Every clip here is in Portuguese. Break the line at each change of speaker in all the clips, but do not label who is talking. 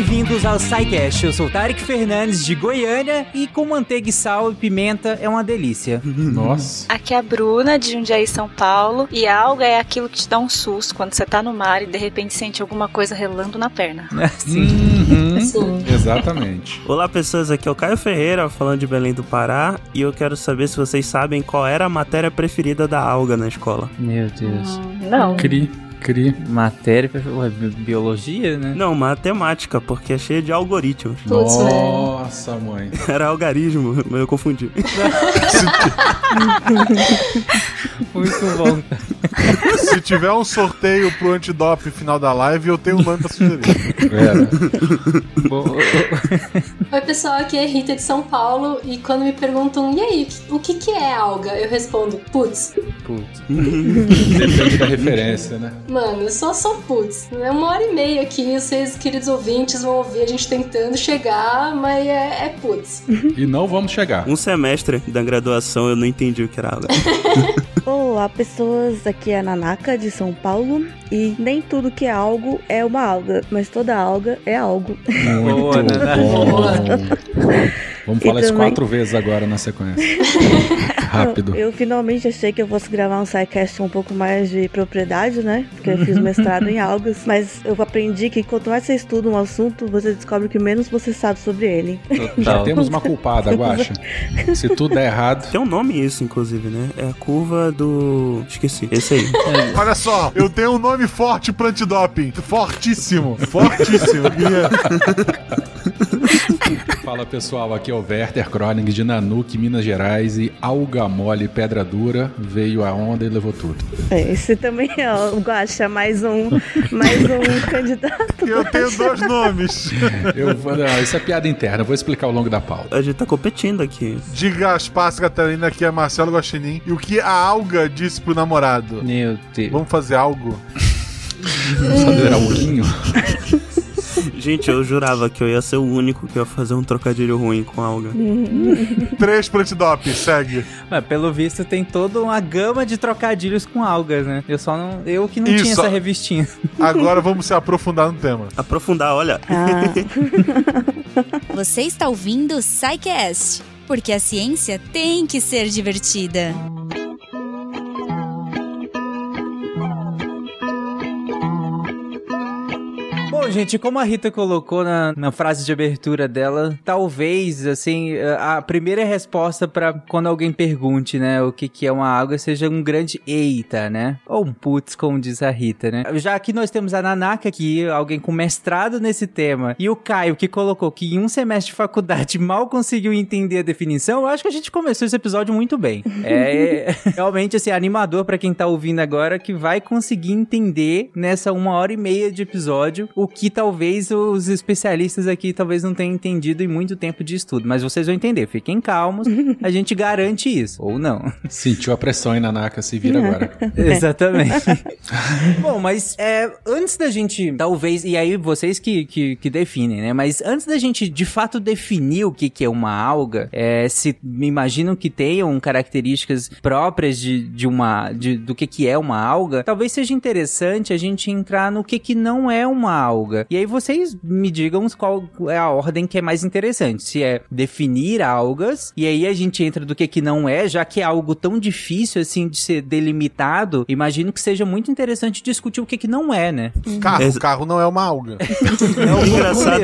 bem-vindos ao SciCast. Eu sou o Tarek Fernandes de Goiânia e com manteiga e sal e pimenta é uma delícia.
Nossa.
Aqui é a Bruna de Jundiaí, São Paulo. E alga é aquilo que te dá um susto quando você tá no mar e de repente sente alguma coisa relando na perna.
Sim.
Uhum,
Sim.
Exatamente.
Olá pessoas, aqui é o Caio Ferreira falando de Belém do Pará e eu quero saber se vocês sabem qual era a matéria preferida da alga na escola.
Meu Deus.
Hum, não.
Cri, cri.
Matéria, ué, bi- biologia, né?
Não, matemática, porque é cheia de algoritmos.
Nossa, mãe.
Era algarismo, mas eu confundi.
Muito bom.
Se tiver um sorteio pro antidoping final da live, eu tenho um nome pra sugerir.
Era.
Bom,
Oi, pessoal, aqui é Rita de São Paulo e quando me perguntam, e aí, o que, que é alga? Eu respondo, putz.
Putz.
Depende da referência, né?
Mano, eu só sou putz. É uma hora e meia aqui, vocês, queridos ouvintes, vão ouvir a gente tentando chegar, mas é, é putz.
E não vamos chegar.
Um semestre da graduação eu não entendi o que era alga.
Olá, pessoas. Aqui é a Nanaka de São Paulo. E nem tudo que é algo é uma alga, mas toda alga é algo.
Muito
Boa,
bom. Vamos falar isso quatro vezes agora na sequência. Rápido.
Eu, eu finalmente achei que eu fosse gravar um sidecast um pouco mais de propriedade, né? Porque eu fiz mestrado em algas. Mas eu aprendi que quanto mais você estuda um assunto, você descobre que menos você sabe sobre ele.
Já temos uma culpada, Guaxa. Se tudo der errado.
Tem um nome isso, inclusive, né? É a curva do... Esqueci. Esse aí.
Olha só, eu tenho um nome forte pro antidoping. Fortíssimo. Fortíssimo.
Fala pessoal, aqui é o Werther Kroning de Nanuque, Minas Gerais. E alga mole, pedra dura, veio a onda e levou tudo.
É, esse também é o Guaxa, mais um, mais um candidato.
Eu tenho dois nomes.
Eu, não, isso é piada interna, eu vou explicar ao longo da pauta.
A gente tá competindo aqui.
Diga as passas, Catarina, aqui é Marcelo Guaxinim. E o que a alga disse pro namorado?
Meu Deus.
Vamos fazer algo?
Vamos fazer alguinho.
Gente, eu jurava que eu ia ser o único que ia fazer um trocadilho ruim com alga.
Três pro antidoping, segue.
Mas, pelo visto, tem toda uma gama de trocadilhos com algas, né? Eu só não. Eu que não tinha
Isso.
essa revistinha.
Agora vamos se aprofundar no tema.
Aprofundar, olha.
Ah,
Você está ouvindo o SciCast, porque a ciência tem que ser divertida.
Gente, como a Rita colocou na, na frase de abertura dela, talvez, assim, a primeira resposta pra quando alguém pergunte, né, o que, que é uma água seja um grande eita, né? Ou um putz, como diz a Rita, né? Já que nós temos a Nanaka aqui, alguém com mestrado nesse tema, e o Caio que colocou que em um semestre de faculdade mal conseguiu entender a definição, eu acho que a gente começou esse episódio muito bem. É realmente, assim, animador pra quem tá ouvindo agora que vai conseguir entender nessa uma hora e meia de episódio o que talvez os especialistas aqui talvez não tenham entendido em muito tempo de estudo. Mas vocês vão entender, fiquem calmos, a gente garante isso. Ou não.
Sentiu a pressão aí, Nanaka, se vira agora.
Exatamente. Bom, mas é, antes da gente, talvez, e aí vocês que, que, que definem, né? Mas antes da gente de fato definir o que, que é uma alga, é, se me imaginam que tenham características próprias de, de uma, de, do que, que é uma alga, talvez seja interessante a gente entrar no que, que não é uma alga. E aí vocês me digam qual é a ordem que é mais interessante. Se é definir algas, e aí a gente entra do que, que não é, já que é algo tão difícil assim de ser delimitado, imagino que seja muito interessante discutir o que, que não é, né?
Carro,
Ex-
carro não é uma alga.
É engraçado.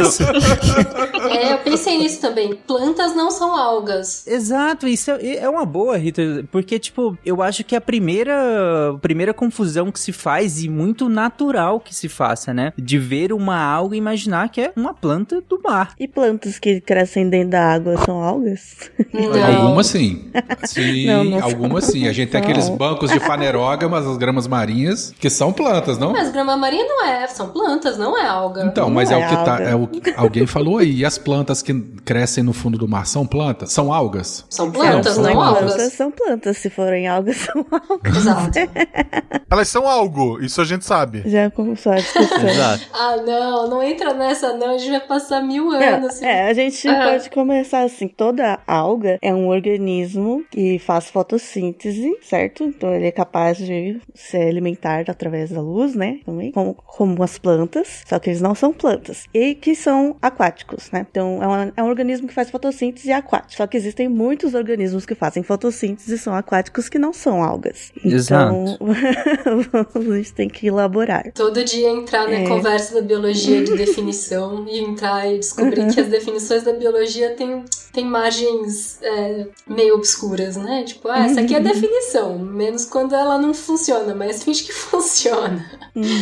É, eu pensei nisso também. Plantas não são algas.
Exato, isso é, é uma boa, Rita, porque, tipo, eu acho que a primeira, primeira confusão que se faz, e muito natural que se faça, né? De ver uma alga e imaginar que é uma planta do mar.
e plantas que crescem dentro da água são algas?
Não.
Algumas sim. Sim,
Não, não
algumas sim. A gente tem
são.
aqueles bancos de fanerógamas, as gramas marinhas, que são plantas, não?
Mas grama marinha não é, são plantas, não é alga.
Então,
Não
mas é,
é
o que tá. É o, alguém falou aí. E as plantas que crescem no fundo do mar são plantas? São algas?
São plantas,
são
não
plantas,
algas.
são plantas. Se forem algas, são algas.
Exato.
Elas são algo, isso a gente sabe.
Já começou a discussão.
Exato.
Ah, não, não entra nessa não, a gente vai passar mil anos.
É, é, a gente
Ah.
pode começar assim. Toda alga é um organismo que faz fotossíntese, certo? Então ele é capaz de se alimentar através da luz, né? Também, como, como as plantas, só que eles não são plantas. E que são aquáticos, né? Então é, uma- é um organismo que faz fotossíntese aquático. Só que existem muitos organismos que fazem fotossíntese e são aquáticos que não são algas. Então a gente tem que elaborar.
Todo dia entrar na
É.
conversa da biologia de definição e entrar e descobrir que as definições da biologia têm, têm margens é, meio obscuras, né? Tipo, ah, essa aqui é a definição, menos quando ela não funciona, mas finge que funciona.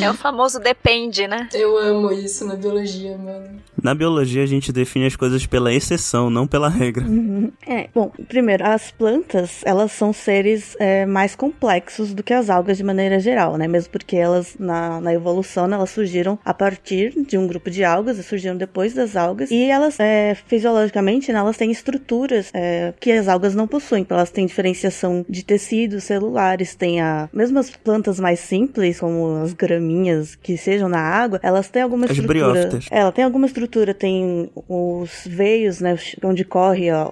É o famoso depende, né?
Eu amo isso na biologia, mano.
Na biologia, a gente define as coisas pela exceção, não pela regra.
É, bom, primeiro, as plantas, elas são seres é, mais complexos do que as algas de maneira geral, né? Mesmo porque elas, na, na evolução, elas surgiram a partir de um grupo de algas, surgiram depois das algas, e elas, é, fisiologicamente, né, elas têm estruturas é, que as algas não possuem, então elas têm diferenciação de tecidos celulares, tem a... Mesmo as plantas mais simples, como as graminhas que sejam na água, elas têm alguma
As
estrutura...
briófitas.
É, ela tem alguma estrutura, tem os veios, né, onde corre a,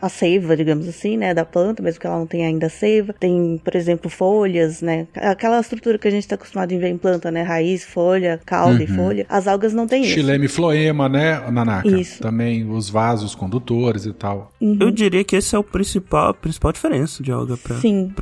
a seiva, digamos assim, né, da planta, mesmo que ela não tenha ainda seiva. Tem, por exemplo, folhas, né, aquela estrutura que a gente está acostumado em ver em planta, né, raiz, folha, caule,
Uhum.
folha. As algas não têm isso.
Xileme floema, né, Nanaka?
Isso.
Também os vasos condutores e tal.
Eu diria que esse é o principal, a principal diferença de alga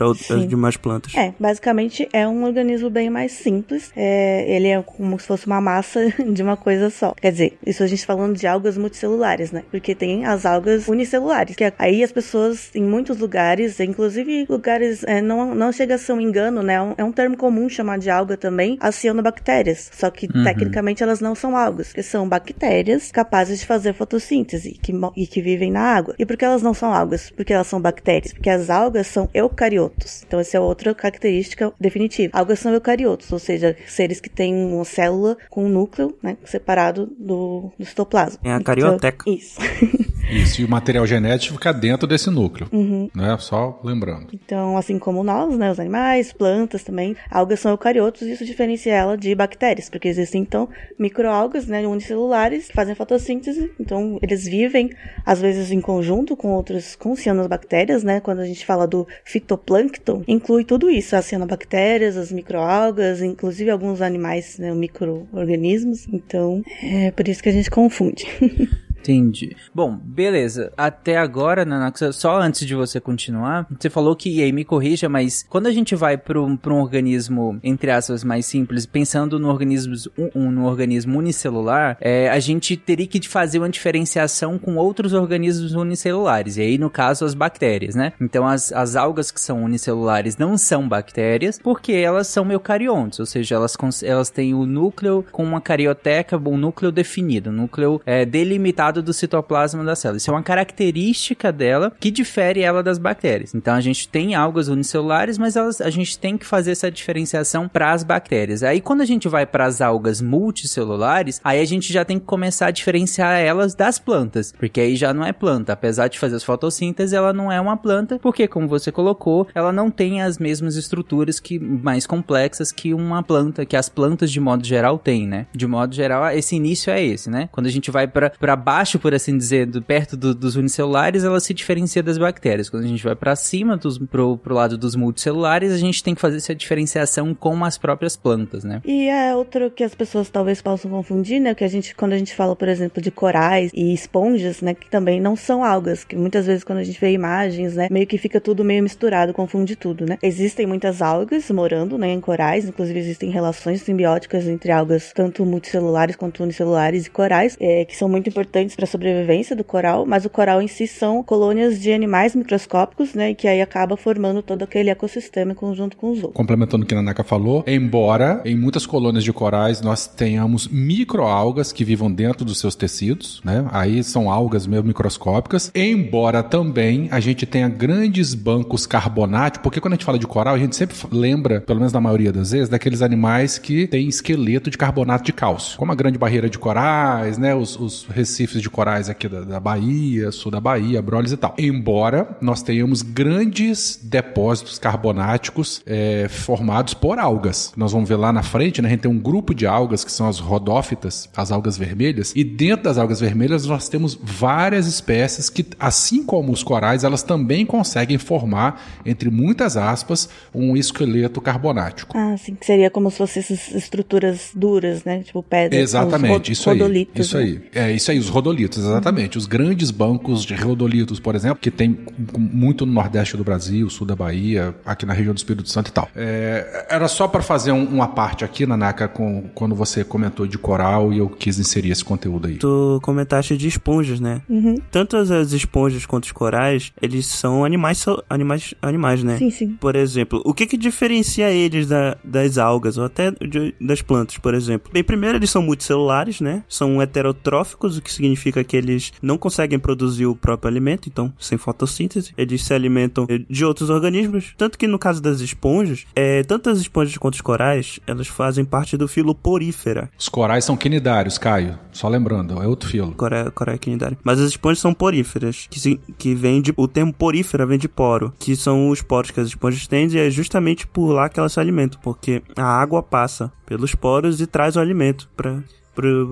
outras
sim.
demais plantas.
É, basicamente é um organismo bem mais simples. É, ele é como se fosse uma massa de uma coisa só. Quer dizer, isso a gente falando de algas multicelulares, né? Porque tem as algas unicelulares. Que aí as pessoas, em muitos lugares, inclusive lugares, é, não, não chega a ser um engano, né? É um, é um termo comum chamar de alga também, as cianobactérias. Só que
Uhum.
Tecnicamente elas não são algas, porque são bactérias capazes de fazer fotossíntese que, e que vivem na água. E por que elas não são algas? Porque elas são bactérias. Porque as algas são eucariotos. Então, essa é outra característica definitiva. Algas são eucariotos, ou seja, seres que têm uma célula com um núcleo né, separado do, do citoplasma.
É a carioteca.
Então, isso.
Isso, e o material genético fica dentro desse núcleo,
Uhum.
né? Só lembrando.
Então, assim como nós, né, os animais, plantas também, algas são eucariotos e isso diferencia ela de bactérias, porque existem então microalgas, né, unicelulares que fazem fotossíntese. Então, eles vivem às vezes em conjunto com outros com cianobactérias, né? Quando a gente fala do fitoplâncton, inclui tudo isso, as cianobactérias, as microalgas, inclusive alguns animais, né, microorganismos. Então, é por isso que a gente confunde.
Entendi. Bom, beleza. Até agora, Nanaxa, só antes de você continuar, você falou que, e aí me corrija, mas quando a gente vai para um, organismo, entre aspas, mais simples, pensando no organismo, um, no organismo unicelular, é, a gente teria que fazer uma diferenciação com outros organismos unicelulares, e aí, no caso, as bactérias, né? Então, as, as algas que são unicelulares não são bactérias, porque elas são eucariontes, ou seja, elas, elas têm o núcleo com uma carioteca, um núcleo definido, um núcleo é, delimitado do citoplasma da célula. Isso é uma característica dela que difere ela das bactérias. Então a gente tem algas unicelulares, mas elas, a gente tem que fazer essa diferenciação para as bactérias. Aí quando a gente vai para as algas multicelulares, aí a gente já tem que começar a diferenciar elas das plantas, porque aí já não é planta. Apesar de fazer as fotossíntese, ela não é uma planta, porque como você colocou, ela não tem as mesmas estruturas que mais complexas que uma planta, que as plantas de modo geral têm, né? De modo geral, esse início é esse, né? Quando a gente vai para baixo, por assim dizer, do, perto do- dos unicelulares, ela se diferencia das bactérias. Quando a gente vai para cima, dos, pro, pro lado dos multicelulares, a gente tem que fazer essa diferenciação com as próprias plantas, né?
E é outro que as pessoas talvez possam confundir, né? Que a gente, quando a gente fala, por exemplo, de corais e esponjas, né? Que também não são algas, que muitas vezes quando a gente vê imagens, né? Meio que fica tudo meio misturado, confunde tudo, né? Existem muitas algas morando, né? Em corais, inclusive existem relações simbióticas entre algas, tanto multicelulares quanto unicelulares e corais, é, que são muito importantes para a sobrevivência do coral, mas o coral em si são colônias de animais microscópicos, né? E que aí acaba formando todo aquele ecossistema em conjunto com os outros.
Complementando o que a Nanaka falou, embora em muitas colônias de corais nós tenhamos microalgas que vivam dentro dos seus tecidos, né? Aí são algas meio microscópicas, embora também a gente tenha grandes bancos carbonáticos, porque quando a gente fala de coral, a gente sempre lembra, pelo menos na maioria das vezes, daqueles animais que têm esqueleto de carbonato de cálcio, como a grande barreira de corais, né? Os, os recifes de corais aqui da, da Bahia, sul da Bahia, Brolis e tal. Embora nós tenhamos grandes depósitos carbonáticos é, formados por algas. Nós vamos ver lá na frente, né, a gente tem um grupo de algas que são as rodófitas, as algas vermelhas, e dentro das algas vermelhas nós temos várias espécies que, assim como os corais, elas também conseguem formar, entre muitas aspas, um esqueleto carbonático.
Ah, sim, que seria como se fossem essas estruturas duras, né? Tipo pedras.
Exatamente, isso aí. Isso
né?
aí. É isso aí, os rodolitos, exatamente. Os grandes bancos de rodolitos, por exemplo, que tem muito no Nordeste do Brasil, sul da Bahia, aqui na região do Espírito Santo e tal. É, era só para fazer um- uma parte aqui, Nanaka, com, quando você comentou de coral e eu quis inserir esse conteúdo aí.
Tu comentaste de esponjas, né?
Uhum.
Tanto as- as esponjas quanto os corais, eles são animais, animais, animais, né?
Sim, sim.
Por exemplo, o que que diferencia eles da- das algas ou até de- das plantas, por exemplo? Bem, primeiro eles são multicelulares, né? São heterotróficos, o que significa que eles não conseguem produzir o próprio alimento, então sem fotossíntese, eles se alimentam eh, de outros organismos. Tanto que no caso das esponjas, é, tanto as esponjas quanto os corais, elas fazem parte do filo porífera.
Os corais são quinidários, Caio. Só lembrando, é outro filo.
Coreia, Coreia quinidária. Mas as esponjas são poríferas, que, se- que vem de. O termo porífera vem de poro, que são os poros que as esponjas têm, e é justamente por lá que elas se alimentam, porque a água passa pelos poros e traz o alimento para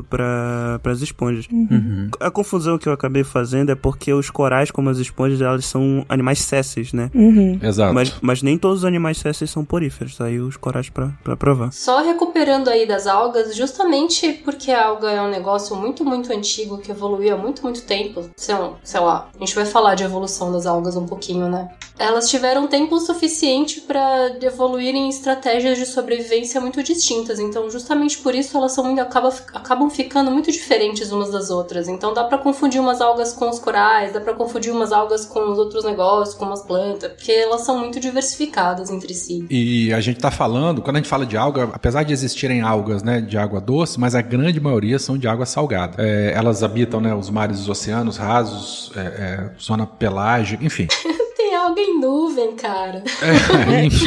para as esponjas.
Uhum.
A confusão que eu acabei fazendo é porque os corais, como as esponjas, elas são animais césseis, né?
Uhum.
Exato.
Mas, mas nem todos os animais césseis são poríferos. Aí os corais pra, pra provar.
Só recuperando aí das algas, justamente porque a alga é um negócio muito, muito antigo, que evoluiu há muito, muito tempo. Sei lá, sei lá, a gente vai falar de evolução das algas um pouquinho, né? Elas tiveram tempo suficiente para evoluírem estratégias de sobrevivência muito distintas. Então, justamente por isso, elas são muito, acaba, acabam ficando muito diferentes umas das outras. Então, dá pra confundir umas algas com os corais, dá pra confundir umas algas com os outros negócios, com as plantas, porque elas são muito diversificadas entre si.
E a gente tá falando, quando a gente fala de alga, apesar de existirem algas né, de água doce, mas a grande maioria são de água salgada. É, elas habitam né, os mares e os oceanos rasos, é, é, zona pelágica, enfim.
Alga em nuvem, cara.
É, enfim.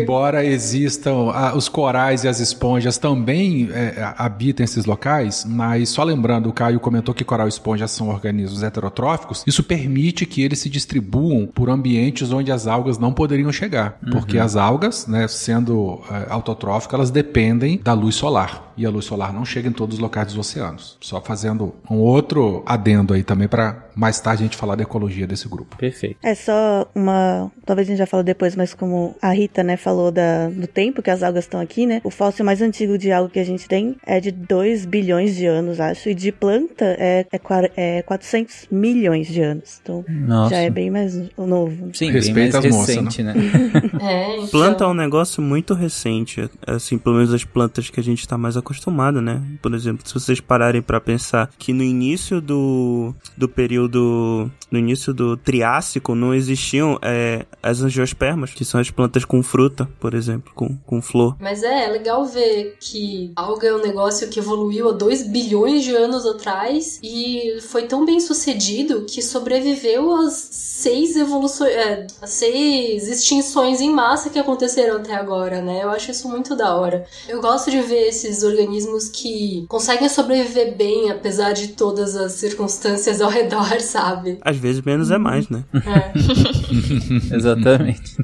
Embora existam ah, os corais e as esponjas também é, habitam esses locais, mas só lembrando, o Caio comentou que coral e esponja são organismos heterotróficos, isso permite que eles se distribuam por ambientes onde as algas não poderiam chegar, porque as algas, né, sendo é, autotróficas, elas dependem da luz solar. E a luz solar não chega em todos os locais dos oceanos. Só fazendo um outro adendo aí também para mais tarde a gente falar da ecologia desse grupo.
Perfeito.
É só uma. Talvez a gente já fale depois, mas como a Rita, né, falou da, do tempo que as algas estão aqui, né? O fóssil mais antigo de alga que a gente tem é de 2 bilhões de anos, acho. E de planta é, é, é 400 milhões de anos. Então
Nossa.
já é bem mais novo.
Sim,
Respeita
bem mais
moças,
recente, né?
É, então.
Planta é um negócio muito recente, assim, pelo menos as plantas que a gente tá mais acostumado, né? Por exemplo, se vocês pararem pra pensar que no início do, do período, no início do Triássico, não existiam é, as angiospermas, que são as plantas com fruta, por exemplo, com, com flor.
Mas é, é legal ver que alga é um negócio que evoluiu há 2 bilhões de anos atrás e foi tão bem sucedido que sobreviveu às seis evoluções, é, às seis extinções em massa que aconteceram até agora, né? Eu acho isso muito da hora. Eu gosto de ver esses organismos que conseguem sobreviver bem apesar de todas as circunstâncias ao redor, sabe?
Às vezes menos é mais, né?
É.
Exatamente.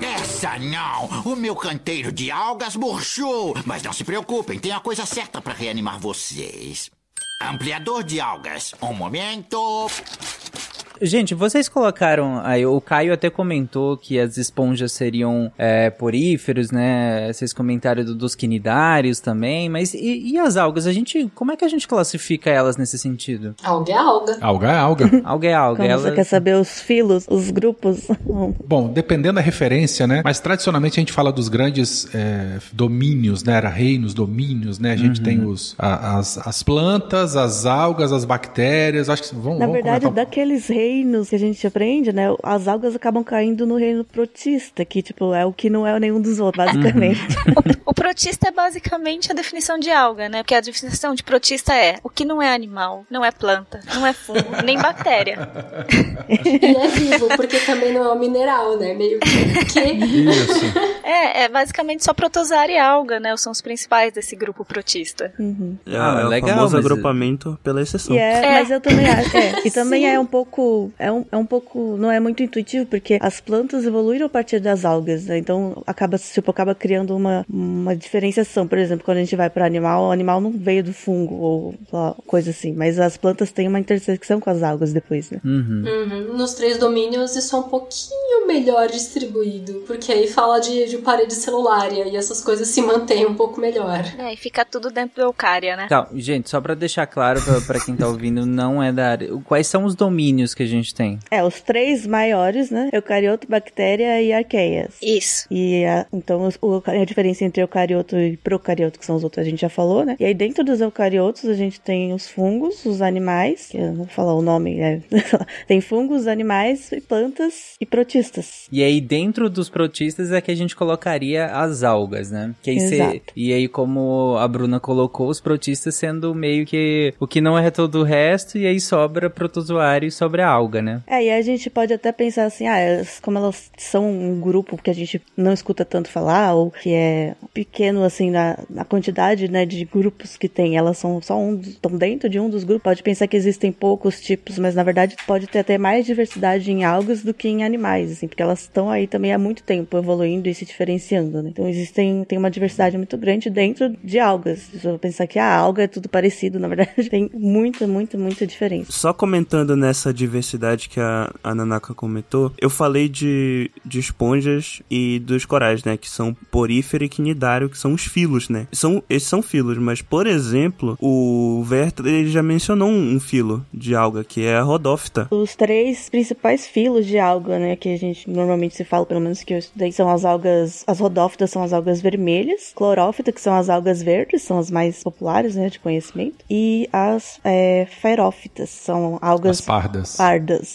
Essa não! O meu canteiro de algas murchou! Mas não se preocupem, tem a coisa certa para reanimar vocês. Ampliador de algas. Um momento.
Gente, vocês colocaram aí, o Caio até comentou que as esponjas seriam é, poríferos, né? Vocês comentaram do- dos quinidários também, mas e, e as algas? A gente, como é que a gente classifica elas nesse sentido?
Alga é alga.
Alga é alga.
Alga é alga,
Como
ela...
você quer saber os filos, os grupos?
Bom, dependendo da referência, né? Mas tradicionalmente a gente fala dos grandes é, domínios, né? Era reinos, domínios, né? A gente tem os, a- as, as plantas, as algas, as bactérias. Acho que vamos,
Na
vamos
verdade,
comentar
daqueles reinos que a gente aprende, né? As algas acabam caindo no reino protista, que, tipo, é o que não é nenhum dos outros, basicamente.
O protista é basicamente a definição de alga, né? Porque a definição de protista é o que não é animal, não é planta, não é fungo, nem bactéria.
E é vivo, porque também não é um mineral, né? Meio que. que...
Isso.
É, é basicamente só protozoário e alga, né? São os principais desse grupo protista.
Uhum.
É,
Ah,
é
legal,
o famoso
mas-
agrupamento pela exceção.
E é,
É.
mas eu também acho. é, e também
Sim.
é um pouco. É um, é um pouco. Não é muito intuitivo, porque as plantas evoluíram a partir das algas, né? Então acaba, tipo, acaba criando uma, uma diferenciação. Por exemplo, quando a gente vai para animal, o animal não veio do fungo ou lá, coisa assim. Mas as plantas têm uma intersecção com as algas depois, né?
Uhum.
Uhum. Nos três domínios isso é um pouquinho melhor distribuído, porque aí fala de, de parede celulária e essas coisas se mantêm um pouco melhor.
É, e fica tudo dentro do eucária, né?
Tá, gente, só pra deixar claro pra, pra quem tá ouvindo, não é da área. Quais são os domínios que a gente tem?
É, os três maiores, né? Eucarioto, bactéria e arqueias.
Isso.
E a, então o- a diferença entre eucarioto e procarioto, que são os outros, a gente já falou, né? E aí dentro dos eucariotos a gente tem os fungos, os animais, que eu não vou falar o nome, né? tem fungos, animais, e plantas e protistas.
E aí, dentro dos protistas é que a gente colocaria as algas, né? Que aí cê-
Exato.
e aí, como a Bruna colocou, os protistas sendo meio que o que não é todo o resto, e aí sobra protozoário e sobra a alga, né?
É, e a gente pode até pensar assim, ah, elas- como elas são um grupo que a gente não escuta tanto falar, ou que é pequeno, assim, na, na quantidade, né, de grupos que tem, elas são só um, estão dentro de um dos grupos, pode pensar que existem poucos tipos, mas na verdade pode ter até mais diversidade em algas do que em animais, assim, porque elas estão aí também há muito tempo evoluindo e se diferenciando, né? Então existem, tem uma diversidade muito grande dentro de algas. Se eu pensar que a alga é tudo parecido, na verdade tem muita, muita, muita diferença.
Só comentando nessa diversidade que a, a Nanaka comentou, eu falei de, de esponjas e dos corais, né? Que são porífero e quinidário, que são os filos, né? São, esses são filos, mas, por exemplo, o Werther ele já mencionou um, um filo de alga, que é a rodófita.
Os três principais filos de alga, né, que a gente normalmente se fala, pelo menos que eu estudei, são as algas, as rodófitas são as algas vermelhas, clorófita, que são as algas verdes, são as mais populares, né, de conhecimento, e as é, ferófitas, são algas
As pardas.
pardas,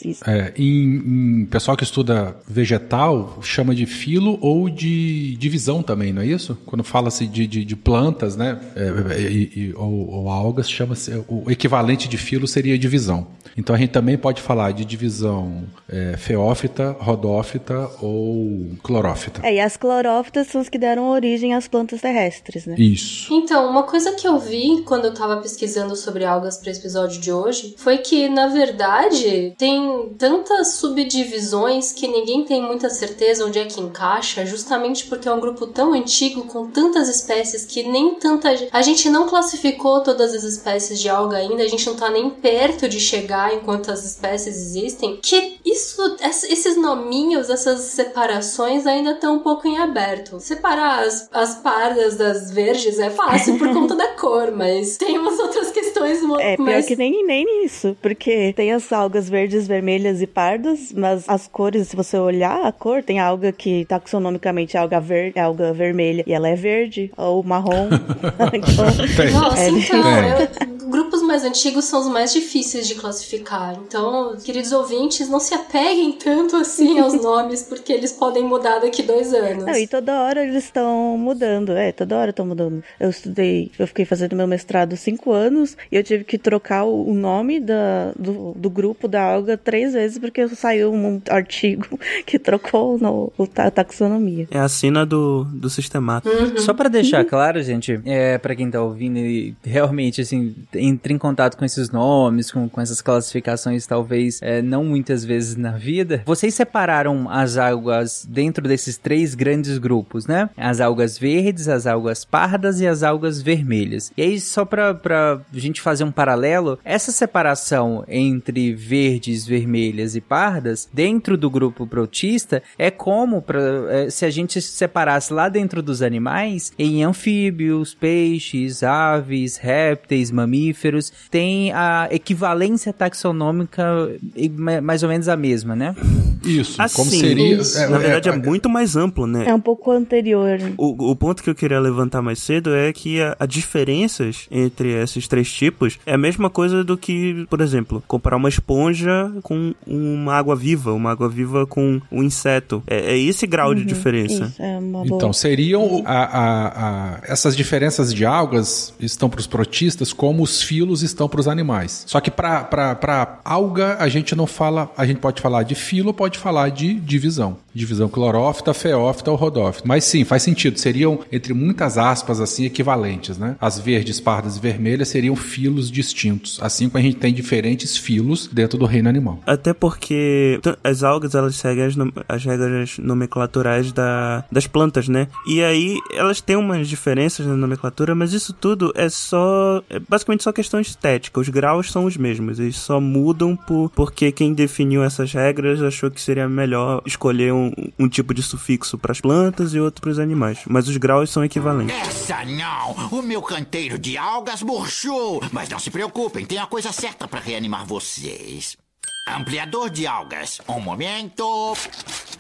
isso.
É, em, em pessoal que estuda vegetal, chama de filo ou de divisão também, não é isso? Quando fala-se de, de, de plantas, né? É, e- e- ou, ou algas, chama-se. O equivalente de filo seria divisão. Então a gente também pode falar de divisão é, feófita, rodófita ou clorófita.
É, e as clorófitas são as que deram origem às plantas terrestres, né?
Isso.
Então, uma coisa que eu vi quando eu tava pesquisando sobre algas para esse episódio de hoje foi que, na verdade, tem tantas subdivisões que ninguém tem muita certeza onde é que encaixa, justamente porque é um grupo tão antigo, com tantas espécies, que nem tanta. A gente não classificou todas as espécies de alga ainda, a gente não tá nem perto de chegar em quantas espécies existem, que isso, ess- esses nominhos, essas separações ainda estão um pouco em aberto. Separar as, as pardas das verdes é fácil por conta da cor, mas tem umas outras questões
É, pior
mais
que nem, nem isso, porque tem as algas verdes, vermelhas e pardas, mas as cores, se você olhar a cor, tem alga que taxonomicamente é alga, ver, é alga vermelha e ela é verde, ou marrom. então,
Tem.
Nossa,
É,
então, eu- grupos mais antigos são os mais difíceis de classificar. Então, queridos ouvintes, não se apeguem tanto assim aos nomes, porque eles podem mudar daqui dois anos.
Não, e toda hora eles estão mudando, é, toda hora estão mudando. Eu estudei, eu fiquei fazendo meu mestrado cinco anos e eu tive que trocar o, o nome da, do, do grupo da alga três vezes porque saiu um artigo que trocou no, o, ta- a taxonomia.
É a sina do, do sistemato.
Só pra deixar claro, gente, é para quem tá ouvindo e realmente assim entre em contato com esses nomes, com, com essas classificações, talvez é, não muitas vezes na vida. Vocês separaram as algas dentro desses três grandes grupos, né? As algas verdes, as algas pardas e as algas vermelhas. E aí só pra, pra gente fazer um paralelo, essa separação entre verdes, vermelhas e pardas dentro do grupo protista é como pra, é, se a gente separasse lá dentro dos animais em anfíbios, peixes, aves, répteis, mamíferos têm a equivalência taxonômica e ma- mais ou menos a mesma, né?
Isso, como
Assim,
seria.
Na verdade é muito mais amplo, né?
É um pouco anterior.
O, o ponto que eu queria levantar mais cedo é que a, a diferenças entre esses três tipos é a mesma coisa do que, por exemplo, comparar uma esponja com uma água viva, uma água viva com um inseto. É, é esse grau de diferença.
Isso, é uma boa.
Então, seriam. a- a- a- essas diferenças de algas estão para os protistas como os filos estão para os animais. Só que para alga, a gente não fala. A gente pode falar de filo, pode falar de divisão. Divisão clorófita, feófita ou rodófita. Mas sim, faz sentido. Seriam, entre muitas aspas, assim, equivalentes, né? As verdes, pardas e vermelhas seriam filos distintos. Assim como a gente tem diferentes filos dentro do reino animal.
Até porque as algas elas seguem as, as regras nomenclaturais da, das plantas, né? E aí elas têm umas diferenças na nomenclatura, mas isso tudo é só. É basicamente só questão estética. Os graus são os mesmos, eles só mudam por, porque quem definiu essas regras achou que seria melhor escolher um, um tipo de sufixo para as plantas e outro para os animais. Mas os graus são equivalentes.
Essa não! O meu canteiro de algas murchou! Mas não se preocupem, tem a coisa certa para reanimar vocês. Ampliador de algas. Um momento.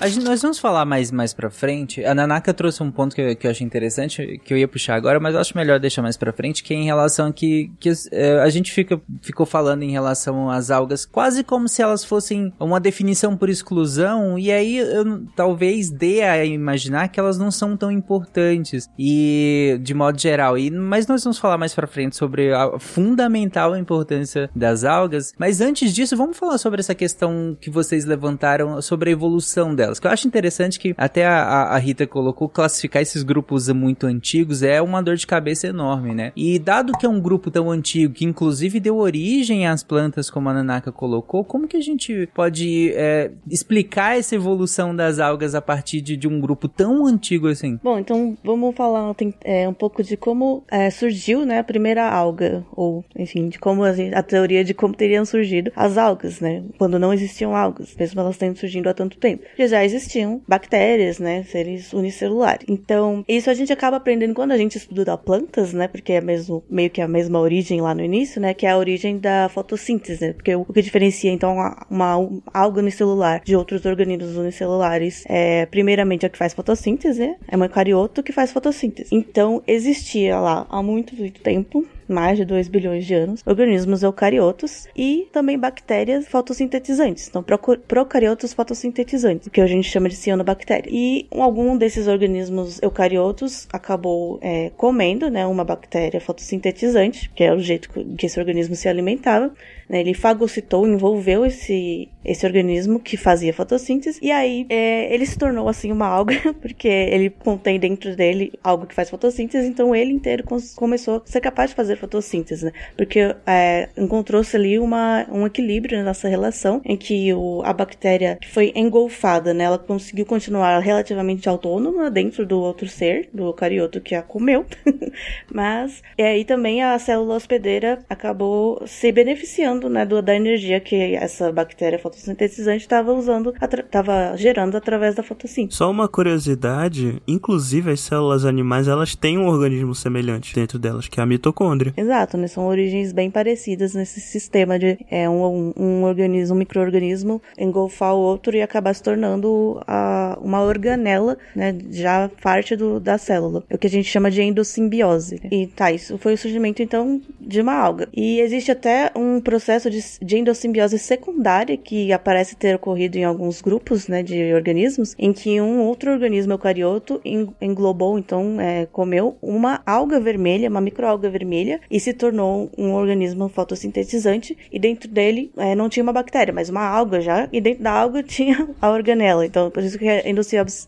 Gente- nós vamos falar mais, mais pra frente. A Nanaka trouxe um ponto que eu, que eu achei interessante, que eu ia puxar agora, mas eu acho melhor deixar mais pra frente, que é em relação que, que eh, a gente fica, ficou falando em relação às algas, quase como se elas fossem uma definição por exclusão, e aí eu, talvez dê a imaginar que elas não são tão importantes, e de modo geral. E, mas nós vamos falar mais pra frente sobre a fundamental importância das algas, mas antes disso, vamos falar sobre essa questão que vocês levantaram sobre a evolução delas. Que eu acho interessante que até a, a- Rita colocou classificar esses grupos muito antigos é uma dor de cabeça enorme, né? E dado que é um grupo tão antigo, que inclusive deu origem às plantas, como a Nanaka colocou, como que a gente pode é, explicar essa evolução das algas a partir de, de um grupo tão antigo assim?
Bom, então vamos falar é, um pouco de como é, surgiu né, a primeira alga, ou enfim, de como a, a teoria de como teriam surgido as algas, né? Quando não existiam algas, mesmo elas tendo surgido há tanto tempo. Porque já existiam bactérias, né? Seres unicelulares. Então, isso a gente acaba aprendendo quando a gente estuda plantas, né? Porque é mesmo, meio que a mesma origem lá no início, né? Que é a origem da fotossíntese, né? Porque o, que diferencia, então, uma, alga unicelular de outros organismos unicelulares é, primeiramente, o que faz fotossíntese, é um eucarioto que faz fotossíntese. Então, existia lá há muito, muito tempo mais de 2 bilhões de anos, organismos eucariotos e também bactérias fotossintetizantes. Então, procariotos fotossintetizantes, que a gente chama de cianobactéria. E algum desses organismos eucariotos acabou é, comendo né, uma bactéria fotossintetizante, que é o jeito que que esse organismo se alimentava. né, ele fagocitou, envolveu esse, esse organismo que fazia fotossíntese, e aí é, ele se tornou assim uma alga, porque ele contém dentro dele algo que faz fotossíntese, então ele inteiro começou a ser capaz de fazer fotossíntese, né? Porque é, encontrou-se ali uma, um equilíbrio nessa relação em que o, a bactéria que foi engolfada, né? Ela conseguiu continuar relativamente autônoma dentro do outro ser, do eucarioto que a comeu, mas e aí também a célula hospedeira acabou se beneficiando, né, do, da energia que essa bactéria fotossintetizante estava usando, estava gerando através da fotossíntese.
Só uma curiosidade, inclusive as células animais, elas têm um organismo semelhante dentro delas, que é a mitocôndria.
Exato, né? São origens bem parecidas nesse sistema de é, um, um, organismo, um microorganismo engolfar o outro e acabar se tornando a, uma organela, né? Já parte do, da célula. É o que a gente chama de endossimbiose. né? E tá, isso foi o surgimento, então, de uma alga. E existe até um processo de, de endossimbiose secundária que aparece ter ocorrido em alguns grupos, né? De organismos, em que um outro organismo eucarioto en- englobou, então, é, comeu uma alga vermelha, uma microalga vermelha, e se tornou um organismo fotossintetizante, e dentro dele é, não tinha uma bactéria, mas uma alga já, e dentro da alga tinha a organela. Então, por isso que é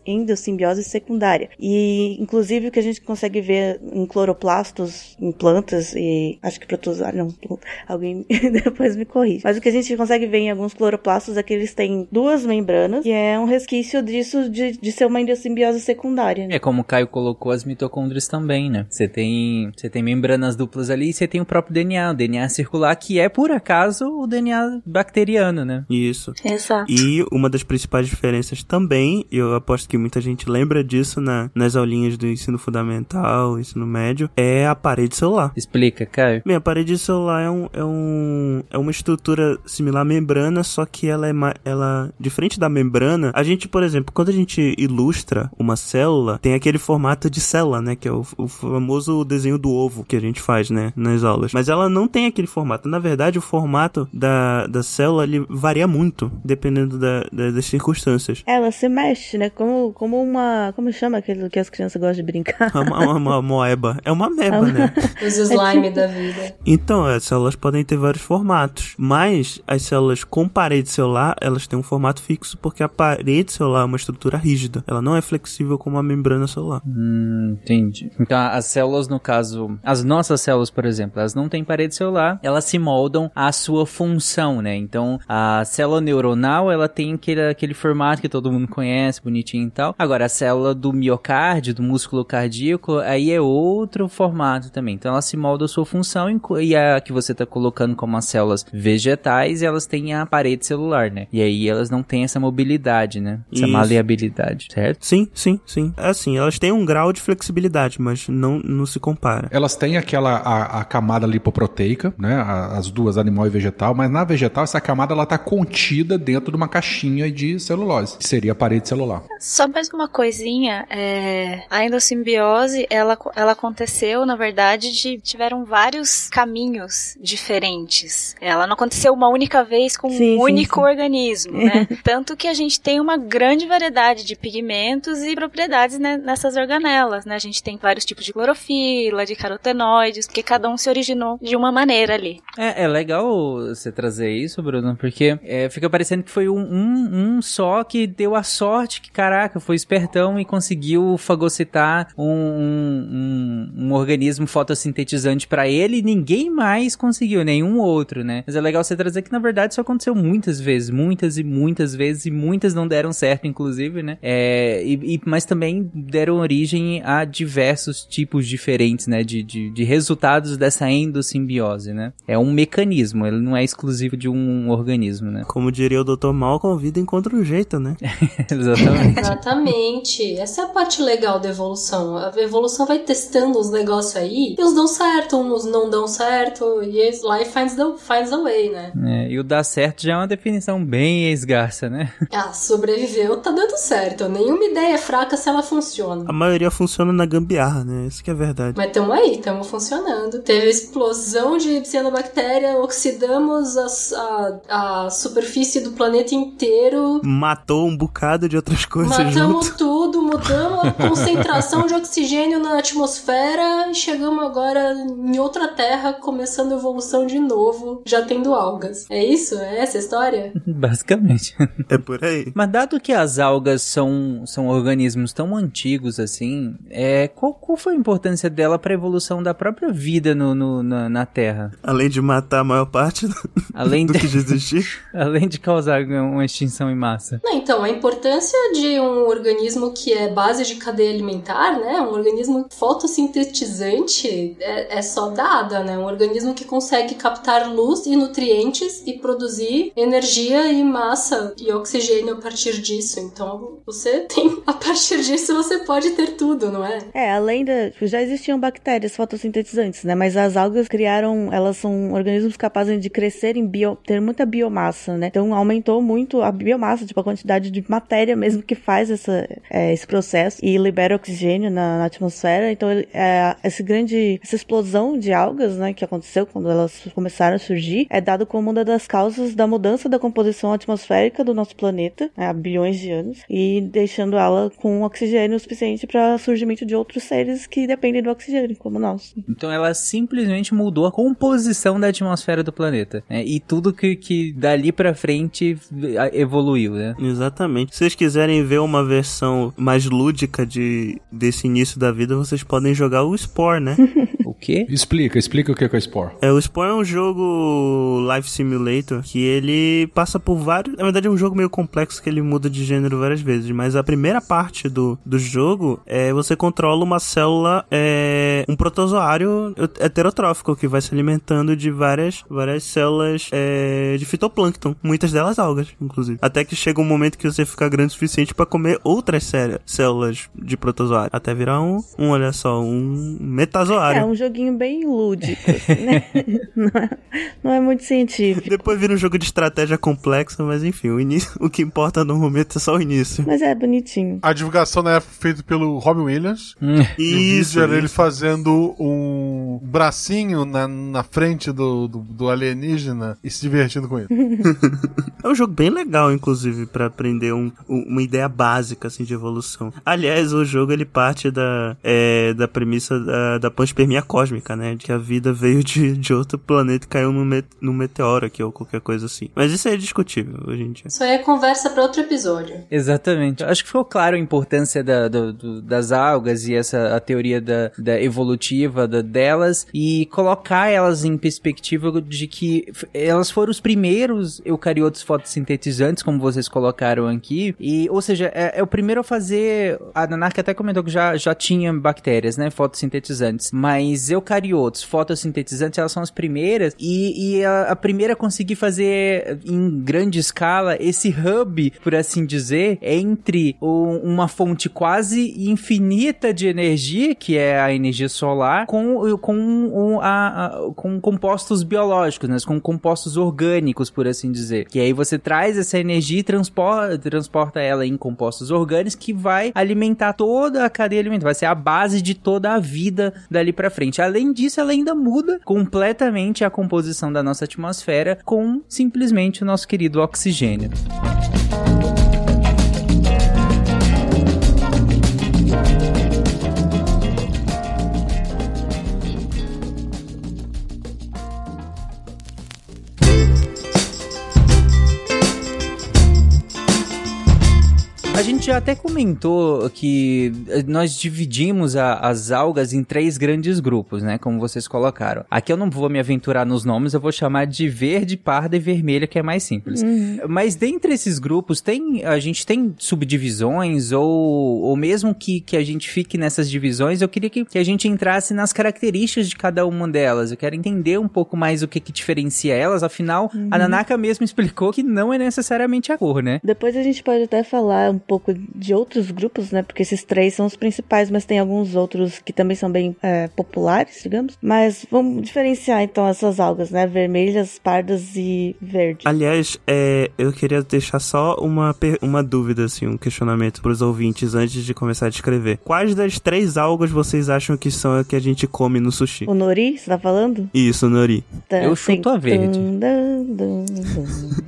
endossimbiose, secundária. E, inclusive, o que a gente consegue ver em cloroplastos, em plantas, e acho que protozoários, não, alguém depois me corrige. Mas o que a gente consegue ver em alguns cloroplastos é que eles têm duas membranas, e é um resquício disso de, de ser uma endossimbiose secundária. né?
É como o Caio colocou as mitocôndrias também, né? Você tem, você tem membranas duplas ali, e você tem o próprio DNA, o DNA circular, que é, por acaso, o DNA bacteriano, né?
Isso.
Exato.
E uma das principais diferenças também, e eu aposto que muita gente lembra disso na, nas aulinhas do ensino fundamental, ensino médio, é a parede celular.
Explica, Caio.
Bem, a parede celular é, um, é, um, é uma estrutura similar à membrana, só que ela é ela diferente da membrana. A gente, por exemplo, quando a gente ilustra uma célula, tem aquele formato de célula, né, que é o, o famoso desenho do ovo que a gente faz, né, nas aulas. Mas ela não tem aquele formato. Na verdade, o formato da, da célula ele varia muito, dependendo da, da- das circunstâncias.
Ela se mexe, né? Como, como uma. Como chama aquilo que as crianças gostam de brincar?
É uma, uma, uma moeba. É uma ameba, né?
Os slime da vida.
Então, as células podem ter vários formatos, mas as células com parede celular, elas têm um formato fixo porque a parede celular é uma estrutura rígida. Ela não é flexível como a membrana celular.
Hum, entendi. Então, as células, no caso, as nossas células, por exemplo, elas não têm parede celular, elas se moldam à sua função, né? Então, a célula neuronal, ela tem aquele, aquele formato que todo mundo conhece, bonitinho e tal. Agora, a célula do miocárdio, do músculo cardíaco, aí é outro formato também. Então, ela se molda à sua função e a que você tá colocando como as células vegetais, elas têm a parede celular, né? E aí elas não têm essa mobilidade, né? Essa
Isso.
maleabilidade, certo?
Sim, sim, sim. É assim, elas têm um grau de flexibilidade, mas não, não se compara.
Elas têm aquela a, a camada lipoproteica, né? a- As duas, animal e vegetal, mas na vegetal essa camada ela tá contida dentro de uma caixinha de celulose, que seria a parede celular.
Só mais uma coisinha, é, a endossimbiose, ela, ela aconteceu, na verdade, de, tiveram vários caminhos diferentes. Ela não aconteceu uma única vez com
Sim,
um
sim,
único
sim.
organismo, né? Tanto que a gente tem uma grande variedade de pigmentos e propriedades né, nessas organelas, né? A gente tem vários tipos de clorofila, de carotenoides, porque cada um se originou de uma maneira ali.
É, é legal você trazer isso, Bruno, porque é, fica parecendo que foi um, um, um só que deu a sorte que, caraca, foi espertão e conseguiu fagocitar um, um, um, organismo fotossintetizante pra ele e ninguém mais conseguiu, nenhum outro, né? Mas é legal você trazer que, na verdade, isso aconteceu muitas vezes, muitas e muitas vezes, e muitas não deram certo, inclusive, né? É, e, e- mas também deram origem a diversos tipos diferentes, né? De, de, de resultados dessa endossimbiose, né? É um mecanismo, ele não é exclusivo de um organismo, né?
Como diria o Dr. Malcolm, a vida encontra um jeito, né?
Exatamente.
Exatamente. Essa é a parte legal da evolução. A evolução vai testando uns negócios aí, e uns dão certo, uns não dão certo, e esse life finds, the, finds a way, né?
É, e o dar certo já é uma definição bem esgarça, né?
Ah, sobreviveu, tá dando certo. Nenhuma ideia é fraca se ela funciona.
A maioria funciona na gambiarra, né? Isso que é verdade.
Mas tamo aí, tamo funcionando. Teve explosão de cianobactéria, oxidamos as- a, a superfície do planeta inteiro.
Matou um bocado de outras coisas
Matamos
junto.
tudo, mudamos a concentração de oxigênio na atmosfera e chegamos agora em outra terra, começando a evolução de novo, já tendo algas. É isso? É essa a história?
Basicamente.
É por aí.
Mas dado que as algas são, são organismos tão antigos assim, é, qual, qual foi a importância dela para a evolução da própria vida no, no- na, na Terra?
Além de matar a maior parte do,
Além
do
de,
que
além de causar uma extinção em massa.
Não, então, a importância de um organismo que é base de cadeia alimentar, né? Um organismo fotossintetizante é, é só dada, né? Um organismo que consegue captar luz e nutrientes e produzir energia e massa e oxigênio a partir disso. Então, você tem, a partir disso, você pode ter tudo, não é?
É, além da. tipo, Já existiam bactérias fotossintetizantes, né? Mas as algas criaram. Elas são organismos capazes de crescer em bio, ter muita biomassa, né? Então aumentou muito a biomassa, tipo, a quantidade de matéria mesmo que faz essa, é, esse processo e libera oxigênio na, na atmosfera. Então, é, esse grande. Essa explosão de algas, né? Que aconteceu quando elas começaram a surgir, é dado como uma das causas da mudança da composição atmosférica do nosso planeta, né, há bilhões de anos, e deixando ela com oxigênio suficiente para surgimento de outros seres que dependem do oxigênio, como nós.
Então ela simplesmente mudou a composição da atmosfera do planeta. né? E tudo que, que dali pra frente evoluiu, né?
Exatamente. Se vocês quiserem ver uma versão mais lúdica de, desse início da vida, vocês podem jogar o Spore, né?
O quê?
Explica, explica o que é o Spore.
É, o Spore é um jogo Life Simulator que ele passa por vários. Na verdade, é um jogo meio complexo que ele muda de gênero várias vezes. Mas a primeira parte do, do jogo é você controla uma célula, é, um protozoário heterotrófico que vai se alimentando de várias, várias células é, de fitoplâncton. Muitas delas algas, inclusive. Até que chega um momento que você fica grande o suficiente para comer outras células de protozoário. Até virar um, um olha só, um metazoário.
É um joguinho bem lúdico, assim, né? não, é, não é muito científico.
Depois vira um jogo de estratégia complexa, mas enfim, o, início, o que importa no momento é só o início.
Mas é bonitinho.
A divulgação na época feita pelo Robin Williams.
Hum.
E isso, era ele fazendo um bracinho na, na frente do, do, do alienígena e se divertindo com ele.
é um jogo bem legal, inclusive, para aprender um, uma ideia básica assim de evolução. Aliás, o jogo ele parte da, é, da premissa da, da panspermia cósmica, né? De que a vida veio de, de outro planeta e caiu num, met, num meteoro aqui ou qualquer coisa assim. Mas isso é discutível hoje em dia.
Isso aí é conversa para outro episódio.
Exatamente. Acho que ficou claro a importância da, do, do, das algas e essa a teoria da, da evolutiva da, delas e colocar elas em perspectiva de que elas foram os primeiros eucariotos fotossintetizantes, como vocês colocaram aqui, e, ou seja, é, é o primeiro a fazer, a Nanark até comentou que já, já tinha bactérias, né, fotossintetizantes, mas eucariotos fotossintetizantes, elas são as primeiras, e, e a, a primeira a conseguir fazer em grande escala esse hub, por assim dizer, entre uma fonte quase infinita de energia, que é a energia solar, com, com, a, a, com compostos biológicos, né, com compostos orgânicos, por assim dizer. Que aí você traz essa energia e transporta, transporta ela em compostos orgânicos que vai alimentar toda a cadeia alimentar, vai ser a base de toda a vida dali para frente. Além disso, ela ainda muda completamente a composição da nossa atmosfera com simplesmente o nosso querido oxigênio. A gente já até comentou que nós dividimos a, as algas em três grandes grupos, né? Como vocês colocaram. Aqui eu não vou me aventurar nos nomes, eu vou chamar de verde, parda e vermelha, que é mais simples. Uhum. Mas dentre esses grupos, tem a gente tem subdivisões ou, ou mesmo que, que a gente fique nessas divisões, eu queria que, que a gente entrasse nas características de cada uma delas. Eu quero entender um pouco mais o que, que diferencia elas. Afinal, uhum. a Nanaka mesmo explicou que não é necessariamente a cor, né?
Depois a gente pode até falar um pouco de outros grupos, né? Porque esses três são os principais, mas tem alguns outros que também são bem é, populares, digamos. Mas vamos diferenciar então essas algas, né? Vermelhas, pardas e verdes.
Aliás, é, eu queria deixar só uma, uma dúvida, assim, um questionamento para os ouvintes antes de começar a descrever. Quais das três algas vocês acham que são a que a gente come no sushi?
O nori, você tá falando?
Isso, o nori.
Tá, eu chuto a verde.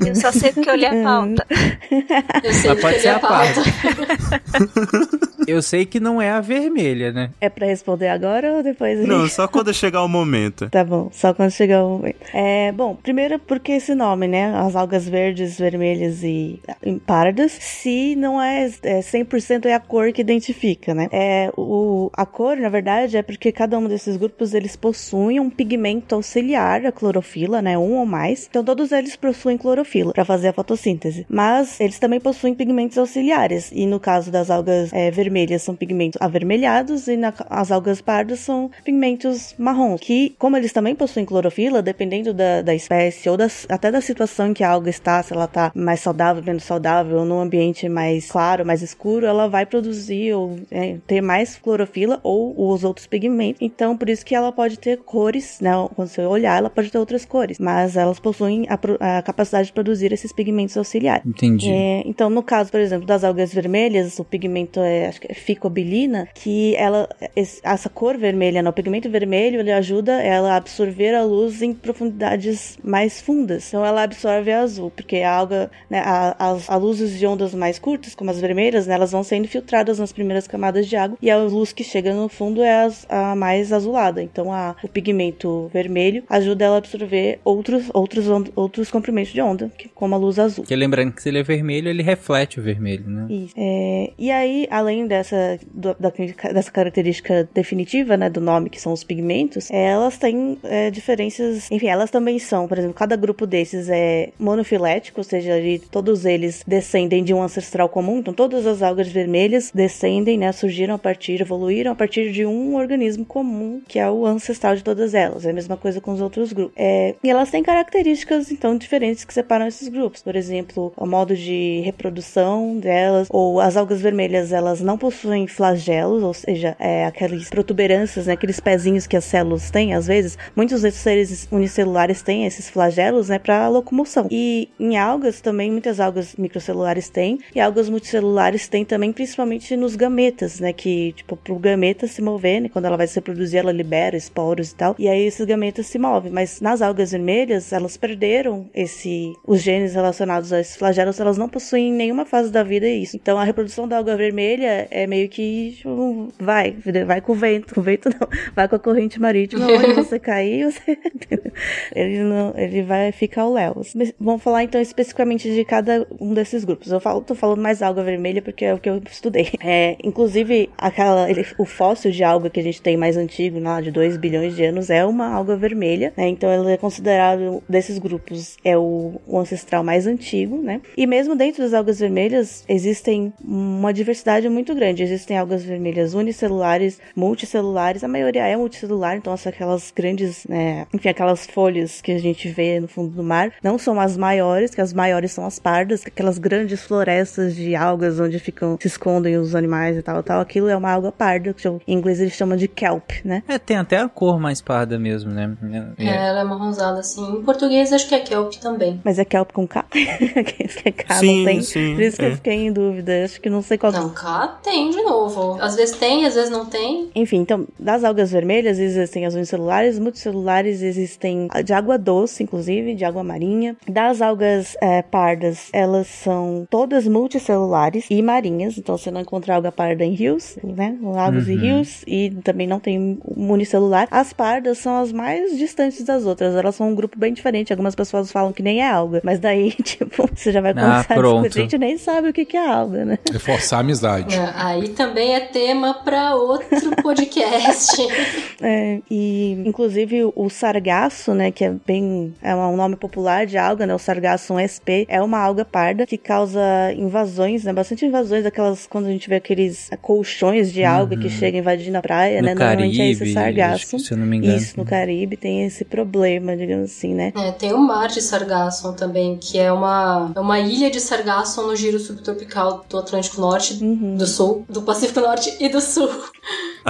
eu só sei porque eu li a pauta.
eu sei
Mas pode ser a pauta. Eu sei que não é a vermelha, né?
É pra responder agora ou depois?
Não, só quando chegar o momento.
Tá bom, só quando chegar o momento. É, bom, primeiro porque esse nome, né? As algas verdes, vermelhas e pardas, se não é, é 100% é a cor que identifica, né? É, o, a cor, na verdade, é porque cada um desses grupos, eles possuem um pigmento auxiliar a clorofila, né? Um ou mais. Então todos eles possuem clorofila para fazer a fotossíntese. Mas eles também possuem pigmentos auxiliares. E no caso das algas é, vermelhas são pigmentos avermelhados e na, as algas pardas são pigmentos marrons. Que, como eles também possuem clorofila, dependendo da, da espécie ou das, até da situação em que a alga está, se ela está mais saudável, menos saudável, ou num ambiente mais claro, mais escuro, ela vai produzir ou é, ter mais clorofila ou os outros pigmentos. Então, por isso que ela pode ter cores, né? Quando você olhar, ela pode ter outras cores, mas elas possuem a, a capacidade de produzir esses pigmentos auxiliares.
Entendi.
É, então, no caso, por exemplo, das algas vermelhas, o pigmento é, acho que é ficobilina, que ela, essa cor vermelha, no pigmento vermelho, ele ajuda ela a absorver a luz em profundidades mais fundas. Então ela absorve a azul, porque a alga, né, a, as, a luzes de ondas mais curtas, como as vermelhas, né, elas vão sendo filtradas nas primeiras camadas de água, e a luz que chega no fundo é as, a mais azulada. Então a, o pigmento vermelho ajuda ela a absorver outros, outros, outros comprimentos de onda, como a luz azul.
Que lembrando que se ele é vermelho, ele reflete o vermelho, né?
Isso. É, e aí, além de, dessa, do- da- dessa característica definitiva, né, do nome, que são os pigmentos, elas têm é, diferenças. Enfim, elas também são, por exemplo, cada grupo desses é monofilético, ou seja, ali, todos eles descendem de um ancestral comum. Então, todas as algas vermelhas descendem, né, surgiram a partir, evoluíram a partir de um organismo comum, que é o ancestral de todas elas. É a mesma coisa com os outros grupos. É, e elas têm características, então, diferentes que separam esses grupos. Por exemplo, o modo de reprodução delas, ou as algas vermelhas, elas não possuem flagelos, ou seja, é, aquelas protuberâncias, né, aqueles pezinhos que as células têm, às vezes. Muitos desses seres unicelulares têm esses flagelos, né, para locomoção. E em algas também, muitas algas microcelulares têm, e algas multicelulares têm também, principalmente nos gametas, né, que, tipo, pro gameta se mover, né, quando ela vai se reproduzir, ela libera esporos e tal, e aí esses gametas se movem. Mas nas algas vermelhas, elas perderam esse, os genes relacionados a esses flagelos, elas não possuem em nenhuma fase da vida isso. Então a reprodução da alga vermelha é meio que, tipo, vai, vai com o vento, com o vento não, vai com a corrente marítima, onde você cair, você... ele, não, ele vai ficar o Léo. Mas Vamos falar então especificamente de cada um desses grupos. Eu falo, tô falando mais alga vermelha porque é o que eu estudei. É, inclusive, aquela, ele- o fóssil de alga que a gente tem mais antigo, lá de 2 bilhões de anos, é uma alga vermelha, né? Então ele é considerado, desses grupos, é o, o ancestral mais antigo, né? E mesmo dentro das algas vermelhas, existem uma diversidade muito grande. Existem algas vermelhas unicelulares, multicelulares, a maioria é multicelular, então são aquelas grandes, né? Enfim, aquelas folhas que a gente vê no fundo do mar, não são as maiores, que as maiores são as pardas, aquelas grandes florestas de algas onde ficam, se escondem os animais e tal, tal. Aquilo é uma alga parda, que em inglês eles chamam de kelp, né?
É, tem até a cor mais parda mesmo, né?
É, ela é marronzada assim. Em português acho que é kelp também.
Mas é kelp com K? Que é K
Sim,
não tem.
sim,
Por isso que
é.
eu fiquei em dúvida. Acho que não sei qual.
Não, cá tem de novo. Às vezes tem, às vezes não tem.
Enfim, então, das algas vermelhas existem as unicelulares, multicelulares, existem de água doce, inclusive, de água marinha. Das algas é, pardas, elas são todas multicelulares e marinhas, então você não encontra alga parda em rios, né? Lagos e rios, e também não tem unicelular. As pardas são as mais distantes das outras, elas são um grupo bem diferente. Algumas pessoas falam que nem é alga, mas daí, tipo, você já vai começar a
pronto.
discutir, a gente nem sabe o que que é alga, né?
Reforçar a amizade.
É, aí também é tema pra outro podcast.
É, e inclusive o sargaço, né, que é bem é um nome popular de alga, né, o sargassum sp é uma alga parda que causa invasões, né, bastante invasões daquelas quando a gente vê aqueles colchões de alga que chegam invadindo a praia,
No
né, normalmente é esse
Caribe, que, se eu não me engano.
Isso, no Caribe tem esse problema, digamos assim, né?
É, tem o mar de Sargassum também, que é uma, é uma ilha de Sargassum no giro subtropical do Atlântico Norte, do Sul, do Pacífico Norte e do Sul.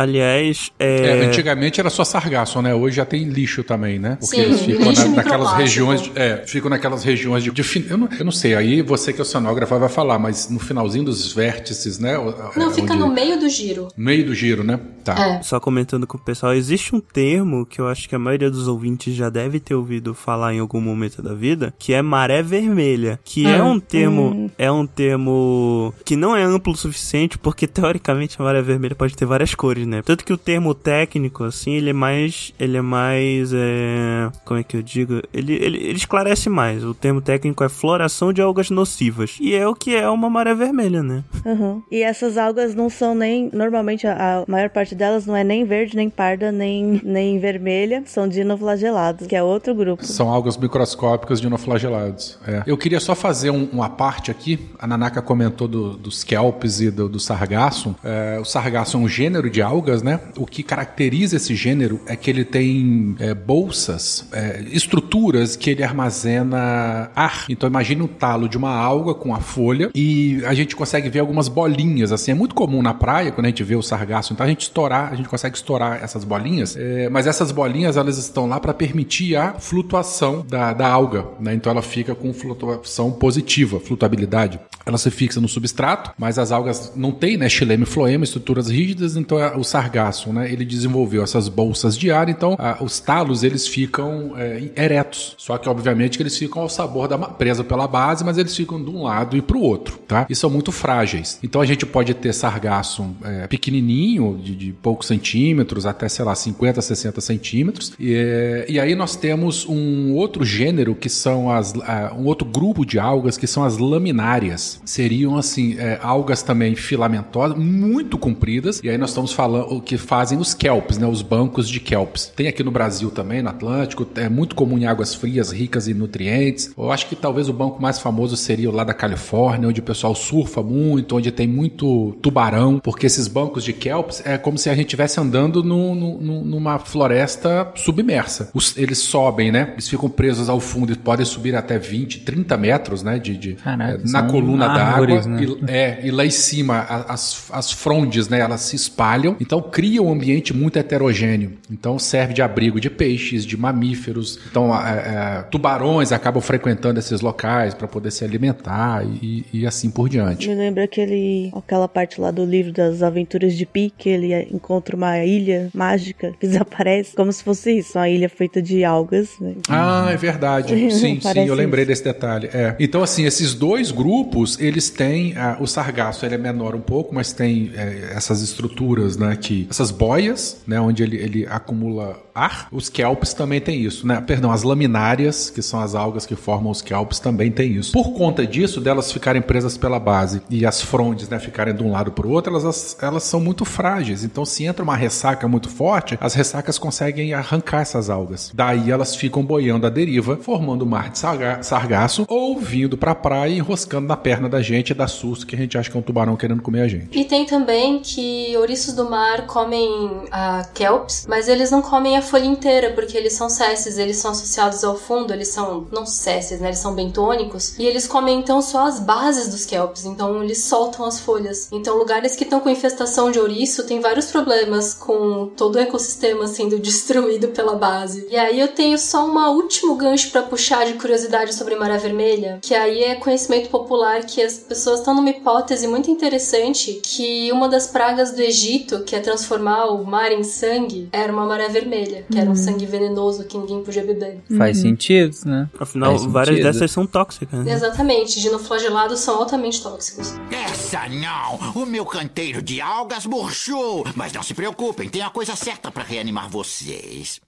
Aliás,
É,
é,
antigamente era só sargaço, né? Hoje já tem lixo também, né? Porque
Sim,
eles ficam
lixo
na- naquelas regiões. de- é, ficam naquelas regiões de. de fin- eu, não, eu não sei, aí você que é oceanógrafa vai falar, mas no finalzinho dos vértices, né? o-
Não,
é,
fica
onde-
no meio do giro.
meio do giro, né? Tá.
É.
Só comentando com o pessoal, existe um termo que eu acho que a maioria dos ouvintes já deve ter ouvido falar em algum momento da vida, que é maré vermelha, que é um termo, é um termo que não é amplo o suficiente, porque teoricamente a maré vermelha pode ter várias cores, né? Tanto que o termo técnico, assim, ele é mais, ele é mais, é, como é que eu digo? Ele, ele, ele esclarece mais. O termo técnico é floração de algas nocivas, e é o que é uma maré vermelha, né?
Uhum. E essas algas não são nem. Normalmente a, a maior parte delas não é nem verde, nem parda, nem, nem vermelha. São dinoflagelados, que é outro grupo.
São algas microscópicas dinoflagelados. É. Eu queria só fazer um, uma parte aqui. A Nanaka comentou do- dos kelps e do, do sargassum. É, o sargassum é um gênero de algas, né? O que caracteriza esse gênero é que ele tem é, bolsas, é, estruturas que ele armazena ar. Então imagine um talo de uma alga com a folha e a gente consegue ver algumas bolinhas, assim. É muito comum na praia, quando a gente vê o sargassum, então a gente estourar, a gente consegue estourar essas bolinhas, é, mas essas bolinhas, elas estão lá para permitir a flutuação da, da alga, né? Então ela fica com flutuação positiva, flutuabilidade. Ela se fixa no substrato, mas as algas não têm, né, xilema e floema, estruturas rígidas, então a- o sargaço, né, ele desenvolveu essas bolsas de ar, então ah, os talos eles ficam é, eretos. Só que obviamente que eles ficam ao sabor da presa pela base, mas eles ficam de um lado e para o outro, tá? E são muito frágeis. Então a gente pode ter sargaço é, pequenininho, de, de, poucos centímetros, até sei lá 50, 60 centímetros. E, é, e aí nós temos um outro gênero que são as um outro grupo de algas que são as laminárias. Seriam assim algas também filamentosas, muito compridas. E aí nós estamos falando o que fazem os kelps, né? Os bancos de kelps. Tem aqui no Brasil também, no Atlântico. É muito comum em águas frias, ricas em nutrientes. Eu acho que talvez o banco mais famoso seria o lá da Califórnia, onde o pessoal surfa muito, onde tem muito tubarão, porque esses bancos de kelps é como se a gente estivesse andando no, no, numa floresta submersa. Os, eles sobem, né? Eles ficam presos ao fundo e podem subir até 20, 30 metros, né? De, de
Caraca,
é, na coluna d'água.
Né?
E, é, e lá em cima as, as frondes, né? Elas se espalham, então cria um ambiente muito heterogêneo. Então serve de abrigo de peixes, de mamíferos. Então é, é, tubarões acabam frequentando esses locais para poder se alimentar e, e, assim por diante.
Me lembra aquele, aquela parte lá do livro das aventuras de Pi, que ele encontra uma ilha mágica que desaparece, como se fosse isso, uma ilha feita de algas. Né?
Ah, é verdade. Sim, sim, eu lembrei isso. desse detalhe. É. Então, assim, esses dois grupos, eles têm. Ah, o sargaço ele é menor um pouco, mas tem é, essas estruturas, né? Que, essas boias, né? Onde ele, ele acumula ar. Os kelps também tem isso, né? Perdão, as laminárias, que são as algas que formam os kelps, também tem isso. Por conta disso, delas ficarem presas pela base e as frondes, né, ficarem de um lado para o outro, elas, elas são muito frágeis. Então, se entra uma ressaca muito forte, as ressacas conseguem arrancar essas algas. Daí elas ficam boiando à deriva, formando um mar de sargaço ou vindo para a praia e enroscando na perna da gente e dá susto que a gente acha que é um tubarão querendo comer a gente.
E tem também que ouriços do mar comem a uh, kelps, mas eles não comem a folha inteira, porque eles são cesses, eles são associados ao fundo, eles são, não cesses, né? Eles são bentônicos. E eles comem então só as bases dos kelps, então eles soltam as folhas. Então, lugares que estão com infestação de ouriço tem vários problemas com todo o ecossistema sendo destruído pela base. E aí eu tenho só um último gancho para puxar de curiosidade sobre Maré Vermelha, que aí é conhecimento popular que as pessoas estão numa hipótese muito interessante que uma das pragas do Egito, que é transformar o mar em sangue, era uma maré vermelha que era um uhum. sangue venenoso que ninguém podia beber.
Faz uhum. sentido, né?
Afinal,
Faz
várias sentido. dessas são tóxicas. Né?
Exatamente, dinoflagelados são altamente tóxicos.
Essa não! O meu canteiro de algas murchou! Mas não se preocupem, tem a coisa certa para reanimar vocês.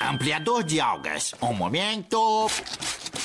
Ampliador de algas. Um momento.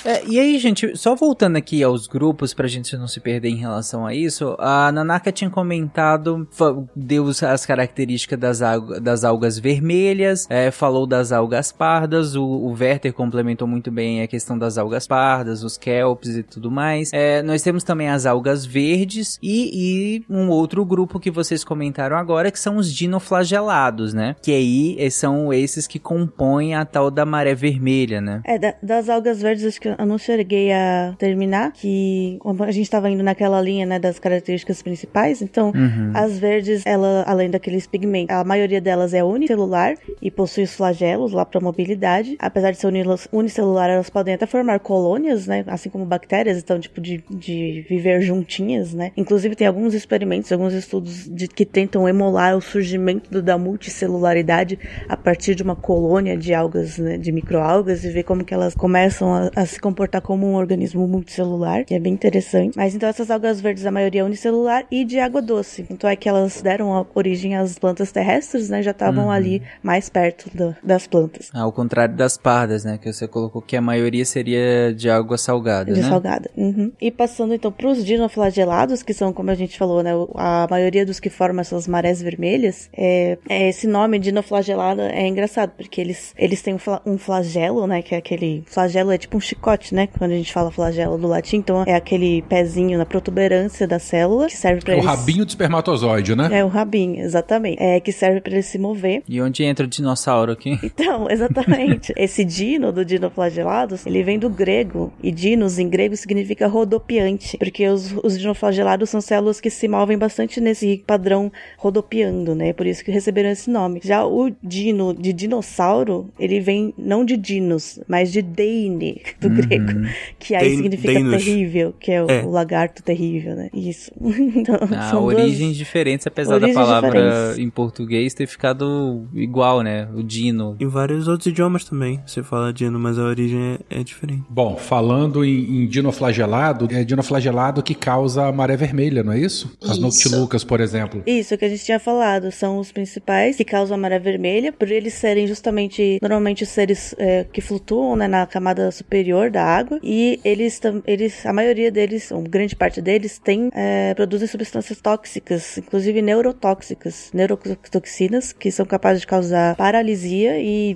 É, e aí, gente, só voltando aqui aos grupos pra gente não se perder em relação a isso, a Nanaka tinha comentado, deu as características das, das algas vermelhas, é, falou das algas pardas, o, o Werther complementou muito bem a questão das algas pardas, os kelps e tudo mais. É, nós temos também as algas verdes e, e, um outro grupo que vocês comentaram agora, que são os dinoflagelados, né? Que aí são esses que compõem compõem a tal da maré vermelha, né?
É, da, das algas verdes acho que eu não cheguei a terminar, que a gente estava indo naquela linha, né, das características principais, então uhum. as verdes, ela, além daqueles pigmentos, a maioria delas é unicelular e possui os flagelos lá para mobilidade. Apesar de ser unicelular, elas podem até formar colônias, né, assim como bactérias, então tipo de, de viver juntinhas, né. Inclusive tem alguns experimentos, alguns estudos de, que tentam emular o surgimento da multicelularidade a partir de uma colônia de de algas, né, de microalgas e ver como que elas começam a, a, se comportar como um organismo multicelular, que é bem interessante. Mas então essas algas verdes, a maioria é unicelular e de água doce. Então é que elas deram origem às plantas terrestres, né, já estavam uhum. ali mais perto do, das plantas.
Ao contrário das pardas, né, que você colocou que a maioria seria de água salgada,
de
né?
salgada. Uhum. E passando então para os dinoflagelados, que são, como a gente falou, né, a maioria dos que formam essas marés vermelhas, é, é esse nome dinoflagelado é engraçado, porque eles eles têm um flagelo, né? Que é aquele. Flagelo é tipo um chicote, né? Quando a gente fala flagelo do latim. Então é aquele pezinho na protuberância da célula que serve para
é
eles.
O rabinho do espermatozoide, né?
É o rabinho, exatamente. É que serve para ele se mover.
E onde entra o dinossauro aqui?
Então, exatamente. Esse dino do dinoflagelados, ele vem do grego. E dinos em grego significa rodopiante. Porque os, os dinoflagelados são células que se movem bastante nesse padrão rodopiando, né? Por isso que receberam esse nome. Já o dino de dinossauro, ele vem não de dinos, mas de deine, do hum. grego. Que aí
Den-
significa
Denos.
terrível, que é o,
É.
o lagarto terrível, né? Isso. Então,
Ah,
são duas-
origens diferentes, apesar
Origens
da palavra
diferentes.
em português ter ficado igual, né? O dino.
Em vários outros idiomas também. Você fala dino, mas a origem é, é diferente.
Bom, falando em, em dinoflagelado, é dinoflagelado que causa a maré vermelha, não é isso? As
Isso.
noctilucas, por exemplo.
Isso que a gente tinha falado, são os principais que causam a maré vermelha, por eles serem justamente, normalmente, os seres é, que flutuam né, na camada superior da água, e eles, eles a maioria deles, ou grande parte deles, tem, é, produzem substâncias tóxicas, inclusive neurotóxicas, neurotoxinas, que são capazes de causar paralisia e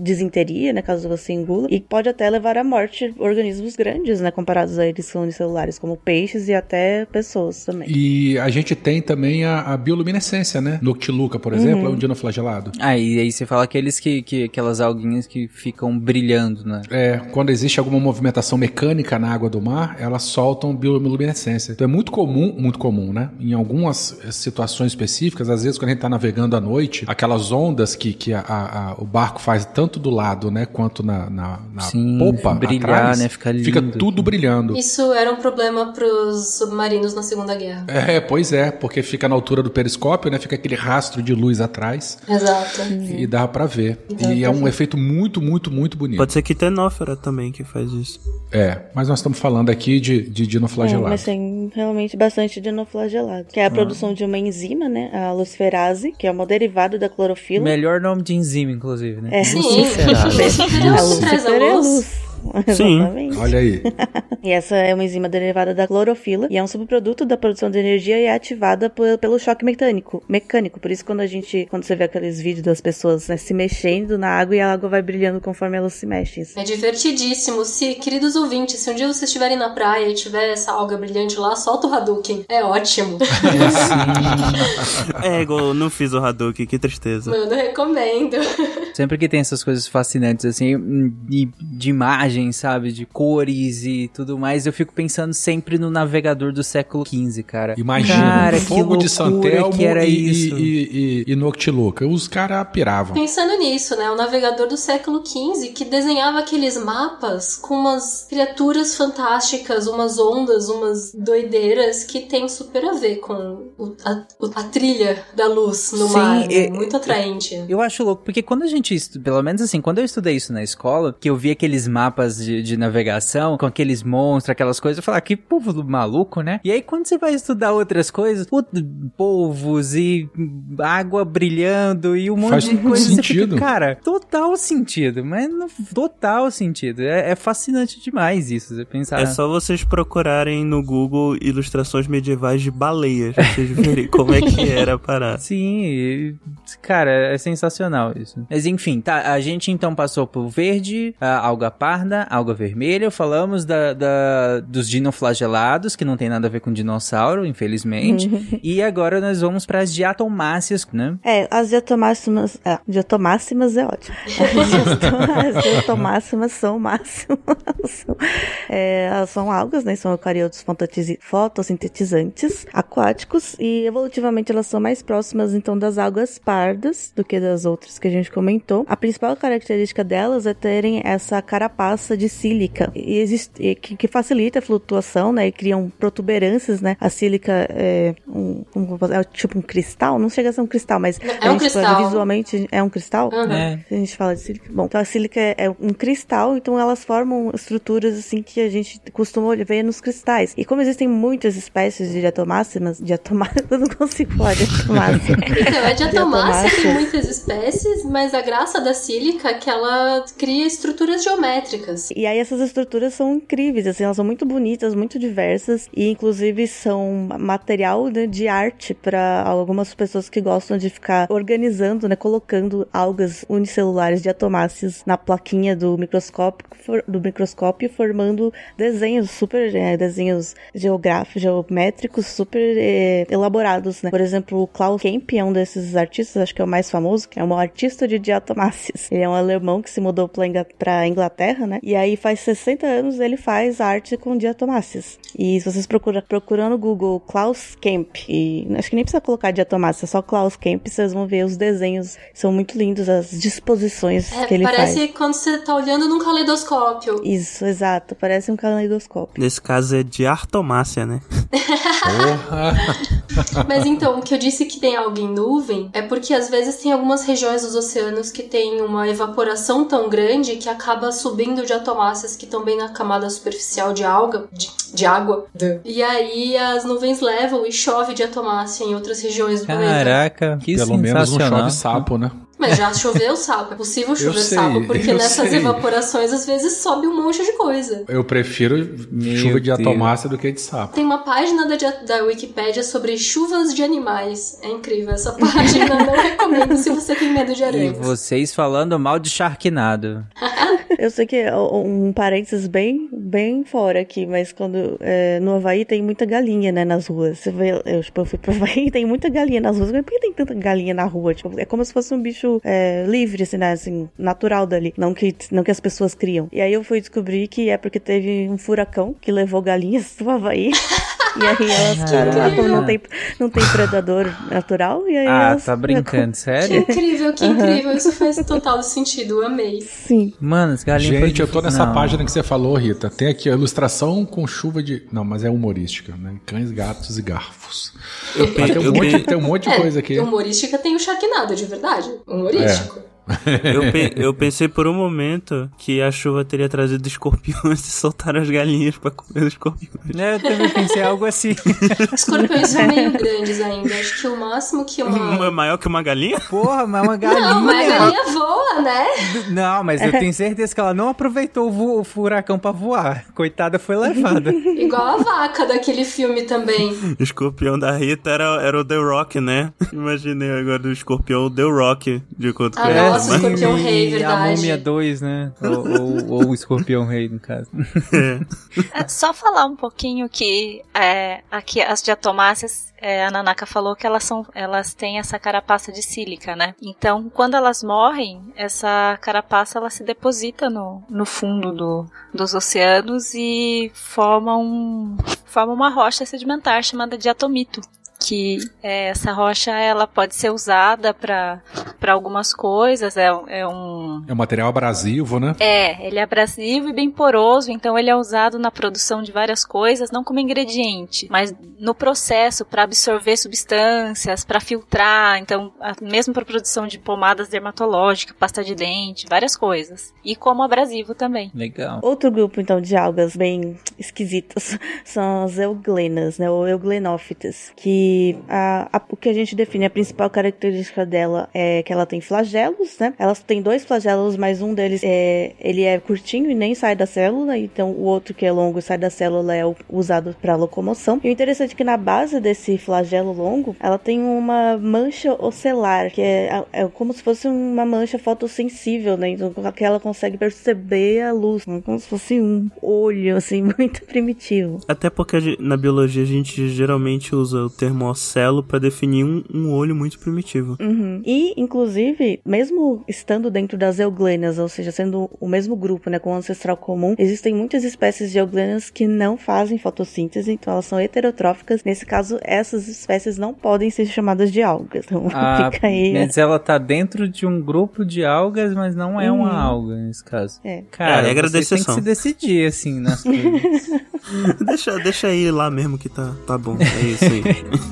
desinteria, né, caso você engula, e pode até levar à morte organismos grandes, né, comparados a eles que são unicelulares, como peixes e até pessoas também.
E a gente tem também a, a bioluminescência, né? Noctiluca, por exemplo, é um dinoflagelado.
Ah, e aí você fala aqueles que, que aquelas alguinhas que ficam brilhando, né?
É, quando existe alguma movimentação mecânica na água do mar, elas soltam bioluminescência. Então é muito comum, muito comum, né? Em algumas eh, situações específicas, às vezes quando a gente tá navegando à noite, aquelas ondas que, que a- a- a- o barco faz tanto do lado, né, quanto na, na, na
Sim,
popa,
brilhar,
atrás,
né, fica
fica
lindo.
tudo brilhando.
Isso era um problema pros submarinos na Segunda Guerra.
É, pois é, porque fica na altura do periscópio, né? Fica aquele rastro de luz atrás
Exato.
e dá pra ver. E é um efeito muito, muito, muito bonito.
Pode ser quitenófera também que faz isso.
É, mas nós estamos falando aqui de, de
É,
dinoflagelado.
mas tem realmente bastante dinoflagelado. Que é a produção de uma enzima, né? A luciferase, que é uma derivada da clorofila.
Melhor nome de enzima, inclusive, né?
É.
Sim,
Luciferase.
Lucifer é
a
que traz a
lucifer é a
luz.
Sim.
Exatamente.
Olha aí.
E essa é uma enzima derivada da clorofila e é um subproduto da produção de energia e é ativada por- pelo choque mecânico. Mecânico. Por isso quando a gente, quando você vê aqueles vídeos das pessoas né, se mexendo na água e a água vai brilhando conforme elas se mexem.
É divertidíssimo. Se, queridos ouvintes, se um dia vocês estiverem na praia e tiver essa alga brilhante lá, solta o Hadouken. É ótimo.
É, igual eu não fiz o Hadouken, que tristeza.
Mano, recomendo.
Sempre que tem essas coisas fascinantes, assim, hum, e de imagens, sabe? De cores e tudo mais, eu fico pensando sempre no navegador do século XV, cara.
Imagina,
cara, que
fogo de Santelmo
que era
e,
isso.
e, e, e Noctiluca. Os caras piravam.
Pensando nisso, né? O navegador do século XV que desenhava aqueles mapas com umas criaturas fantásticas, umas ondas, umas doideiras que tem super a ver com o- a, a trilha da luz no
Sim,
mar. né?
é-
Muito atraente.
Eu acho louco, porque quando a gente, estu- pelo menos assim, quando eu estudei isso na escola, que eu vi aqueles mapas de, de navegação, com aqueles monstros, aquelas coisas, eu falava, "Ah, que povo maluco, né? E aí quando você vai estudar outras coisas, put- polvos e água brilhando e um monte
Faz
de coisa, você
sentido.
fica, cara, total sentido, mas no, total sentido. É, é fascinante demais isso, você pensar.
É só vocês procurarem no Google ilustrações medievais de baleias, pra vocês verem como é que era a parada.
Sim, cara, é sensacional isso. Mas enfim, tá, a gente então passou por verde, a alga parda, alga vermelha, falamos da, da- dos dinoflagelados, que não tem nada a ver com dinossauro, infelizmente. e agora nós vamos para as diatomáceas, né?
É, as diatomácimas. Ah, diatomácimas é ótimo. As diatomácimas são o máximo. São, é, elas são algas, né? São eucariotos fotossintetizantes aquáticos e evolutivamente elas são mais próximas então das algas pardas do que das outras que a gente comentou. A principal característica delas é terem essa carapaça de sílica e existe, que, que facilita a flutuação, né? E criam protuberâncias, né? A sílica é, um, um- é tipo um cristal, não chega a ser um cristal, mas
É
a
um
gente
cristal.
pode visualmente é um cristal.
Uhum.
É.
A gente fala de sílica. Bom, então a sílica é é um cristal, então elas formam estruturas assim que a gente costuma ver nos cristais. E como existem muitas espécies de diatomáceas, diatomáceas, eu não consigo falar diatomácea.
Então, a diatomácea tem muitas espécies, mas a graça da sílica é que ela cria estruturas geométricas.
E aí essas estruturas são incríveis, assim, elas são muito bonitas, muito diversas e inclusive são material né, de arte para algumas pessoas que gostam de ficar organizando, né, colocando algas unicelulares diatomáceas na plaquinha do microscópio, do microscópio formando desenhos super é, desenhos geográficos, geométricos super é, elaborados, né? Por exemplo, o Klaus Kemp é um desses artistas, acho que é o mais famoso, que é um artista de, dia- Diatomáceas. Ele é um alemão que se mudou pra Ingl- pra Inglaterra, né? E aí faz 60 anos ele faz arte com diatomáceas. E se vocês procuram, procurando no Google Klaus Kemp, e acho que nem precisa colocar diatomácea, é só Klaus Kemp, vocês vão ver os desenhos. São muito lindos as disposições
É,
que ele
parece
faz.
quando você tá olhando num caleidoscópio.
Isso, exato. Parece um caleidoscópio.
Nesse caso é de artomácia, né?
Porra!
Mas então, o que eu disse que tem algo em nuvem é porque às vezes tem algumas regiões dos oceanos que tem uma evaporação tão grande que acaba subindo diatomáceas que estão bem na camada superficial de alga, de, de água. E aí as nuvens levam e chove diatomácea em outras regiões do planeta.
Caraca, que
Pelo menos não chove sapo, né?
Mas já choveu sapo, é possível chover
sei,
sapo, porque nessas
sei.
evaporações às vezes sobe um monte de coisa.
Eu prefiro
Meu
chuva de atomácia do que de sapo.
Tem uma página da, da Wikipédia sobre chuvas de animais. É incrível essa página, não recomendo se você tem medo de
E
aranhas.
vocês falando mal de Sharknado.
Eu sei que é um parênteses bem, bem fora aqui, mas quando é, no Havaí tem muita galinha, né, nas ruas. Você vê, eu, tipo, eu fui pro Havaí tem muita galinha nas ruas. Mas por que tem tanta galinha na rua? Tipo, é como se fosse um bicho é, livre, assim, né, assim, natural dali. Não que, não que as pessoas criam. E aí eu fui descobrir que é porque teve um furacão que levou galinhas do Havaí. E aí elas,
Caraca.
como não tem, não tem predador natural, e aí
Ah,
elas...
tá brincando,
Que
sério?
incrível, que incrível. Isso faz total sentido, eu amei.
Sim.
Mano, esse galinho foi
Gente, eu tô
difícil.
nessa
Não.
página que você falou, Rita. Tem aqui a ilustração com chuva de. Não, mas é humorística, né? Cães, gatos e garfos.
Eu, pe-
tem, um
eu,
monte, tem um monte de
É,
coisa aqui.
humorística tem o Sharknado, de verdade. Humorístico.
Eu, pe- eu pensei por um momento que a chuva teria trazido escorpiões e soltaram as galinhas pra comer os escorpiões.
É, Eu também pensei algo assim.
Escorpiões são meio grandes ainda. Acho que o máximo que
É
uma.
maior que uma galinha?
Porra, mas é uma galinha.
Não, mas a galinha voa, né?
Não, mas eu tenho certeza que ela não aproveitou o, o furacão pra voar. Coitada, foi levada.
Igual a vaca daquele filme também.
O escorpião da Rita era, era o The Rock, né? Imaginei agora o escorpião The Rock de conto
Ah,
ela,
Nossa,
mas-
Escorpião Rei,
e
verdade.
A Múmia 2, né? Ou, ou- ou o Escorpião Rei, no caso.
É, Só falar um pouquinho que é, aqui as diatomáceas, é, a Nanaka falou que elas são, elas têm essa carapaça de sílica, né? Então, quando elas morrem, essa carapaça ela se deposita no, no fundo do, dos oceanos e forma um forma uma rocha sedimentar chamada diatomito. Que é, essa rocha ela pode ser usada para algumas coisas, é, é um
É um material abrasivo, né?
é, ele é abrasivo e bem poroso, então ele é usado na produção de várias coisas, não como ingrediente, mas no processo para absorver substâncias, para filtrar, então a- mesmo para produção de pomadas dermatológicas, pasta de dente, várias coisas. E como abrasivo também.
Legal.
Outro grupo, então, de algas bem esquisitas são as euglenas, né? Ou euglenófitas. Que a, a- o que a gente define, a principal característica dela é que ela tem flagelos, né? Elas têm dois flagelos, mas um deles é, ele é curtinho e nem sai da célula. Então, o outro que é longo e sai da célula é usado para locomoção. E o interessante é que na base desse flagelo longo, ela tem uma mancha ocelar, que é, é como se fosse uma mancha fotossensível, né? Então, que ela consegue perceber a luz, né? como se fosse um olho, assim, muito primitivo.
Até porque na biologia a gente geralmente usa o termo ocelo pra definir um, um olho muito primitivo.
Uhum. E, inclusive, mesmo estando dentro das euglenas, ou seja, sendo o mesmo grupo, né, com o ancestral comum, existem muitas espécies de euglenas que não fazem fotossíntese, então elas são heterotróficas. Nesse caso, essas espécies não podem ser chamadas de algas. Então,
Ah,
fica aí.
mas ela tá dentro de um grupo de algas, mas não é uma
Uhum.
alga nesse caso.
É.
Cara,
É a regra da
têm que se decidir, assim, nas coisas.
deixa, deixa aí lá mesmo que tá, tá bom. É isso aí.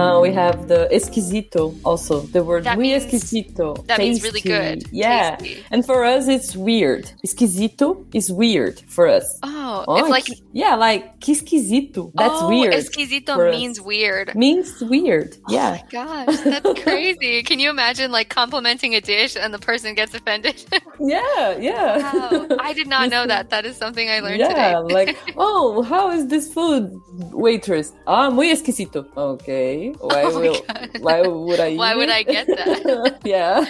Uh, we have the esquisito also. The word
That
muy
means-
esquisito.
that means really good.
Yeah.
Tasty.
And for us, it's weird. Esquisito is weird for us.
Oh,
Oh,
it's like
yeah, like que esquisito. That's
oh,
weird.
Esquisito
for us.
means weird.
Means weird. Yeah.
Oh my gosh, that's crazy. Can you imagine like complimenting a dish and the person gets offended?
Yeah, yeah.
wow, I did not know that. That is something I learned
yeah,
today.
like, oh, how is this food, waitress? Ah, muy esquisito. Okay. Why
Oh
will, why would I?
Why would? I get that?
yeah.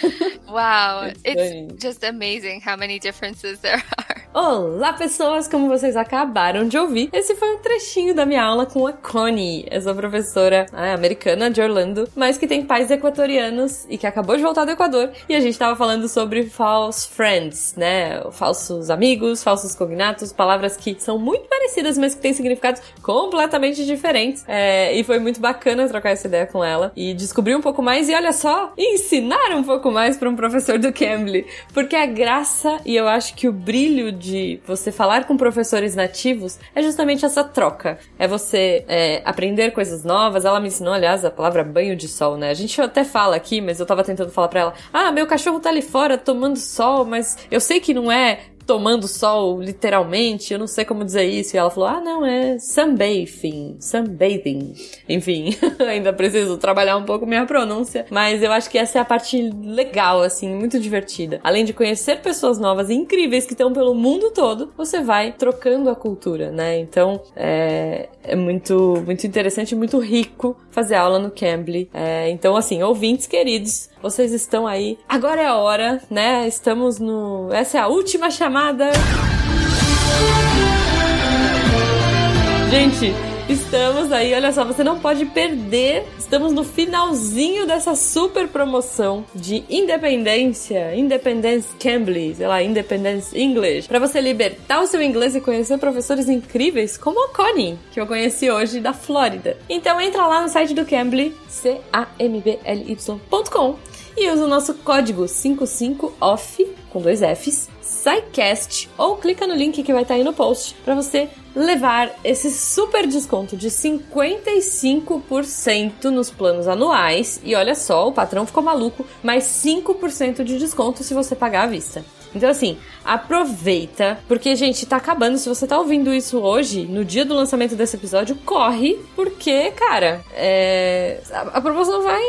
wow,
It's
it's just amazing how many differences there are.
Olá, pessoas! Como vocês acabaram de ouvir, esse foi um trechinho da minha aula com a Connie, essa professora ah, americana de Orlando, mas que tem pais equatorianos e que acabou de voltar do Equador. E a gente tava falando sobre false friends, né? Falsos amigos, falsos cognatos, palavras que são muito parecidas, mas que têm significados completamente diferentes. É, e foi muito bacana trocar essa ideia com ela e descobrir um pouco mais e olha só, ensinar um pouco mais para um professor do Cambly. Porque a graça e eu acho que o brilho de você falar com professores nativos é justamente essa troca. É você é, aprender coisas novas. Ela me ensinou, aliás, a palavra banho de sol, né? A gente até fala aqui, mas eu tava tentando falar pra ela: ah, meu cachorro tá ali fora tomando sol, mas eu sei que não é tomando sol, literalmente, eu não sei como dizer isso. E ela falou: ah, não, é sunbathing, sunbathing. Enfim, ainda preciso trabalhar um pouco minha pronúncia, mas eu acho que essa é a parte legal, assim, muito divertida. Além de conhecer pessoas novas e incríveis que estão pelo mundo todo, você vai trocando a cultura, né? Então, é, é muito, muito interessante, muito rico fazer aula no Cambly. É, então, assim, ouvintes queridos, vocês estão aí. Agora é a hora, né? Estamos no. Essa é a última chamada. Gente, estamos aí, olha só, você não pode perder. Estamos no finalzinho dessa super promoção de independência, Independence Cambly, sei lá, Independence English, para você libertar o seu inglês e conhecer professores incríveis como a Connie, que eu conheci hoje da Flórida. Então entra lá no site do Cambly, c a m b l y.com e usa o nosso código 55OFF com dois Fs SciCast ou clica no link que vai estar aí no post para você levar esse super desconto de 55% nos planos anuais. E olha só, o patrão ficou maluco, mais 5% de desconto se você pagar à vista. Então, assim, aproveita, porque, gente, tá acabando. Se você tá ouvindo isso hoje, no dia do lançamento desse episódio, corre, porque, cara, é... a, promoção vai,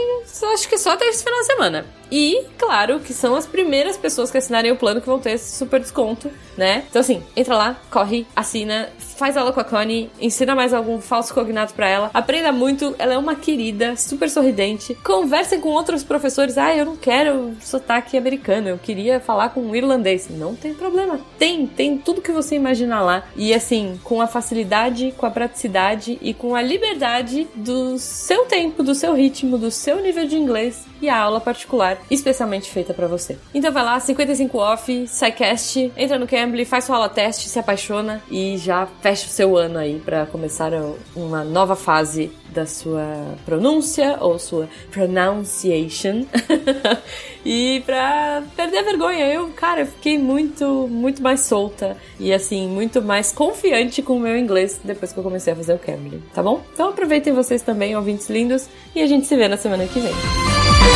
acho que só até esse final de semana. E, claro, que são as primeiras pessoas que assinarem o plano que vão ter esse super desconto, né? Então, assim, entra lá, corre, assina, faz aula com a Connie, ensina mais algum falso cognato pra ela, aprenda muito, ela é uma querida, super sorridente. Conversem com outros professores. Ah, eu não quero sotaque americano, eu queria falar com um irlandês. Não tem problema. Tem, tem tudo que você imaginar lá. E assim, com a facilidade, com a praticidade e com a liberdade do seu tempo, do seu ritmo, do seu nível de inglês e a aula particular, especialmente feita pra você. Então vai lá, 55 off, SciCast, entra no Cambly, faz sua aula teste, se apaixona e já fecha o seu ano aí pra começar uma nova fase da sua pronúncia ou sua pronunciation. e pra perder a vergonha, eu, cara, eu fiquei muito, muito mais solta e assim, muito mais confiante com o meu inglês depois que eu comecei a fazer o Cambly, tá bom? Então aproveitem vocês também, ouvintes lindos, e a gente se vê na semana que vem.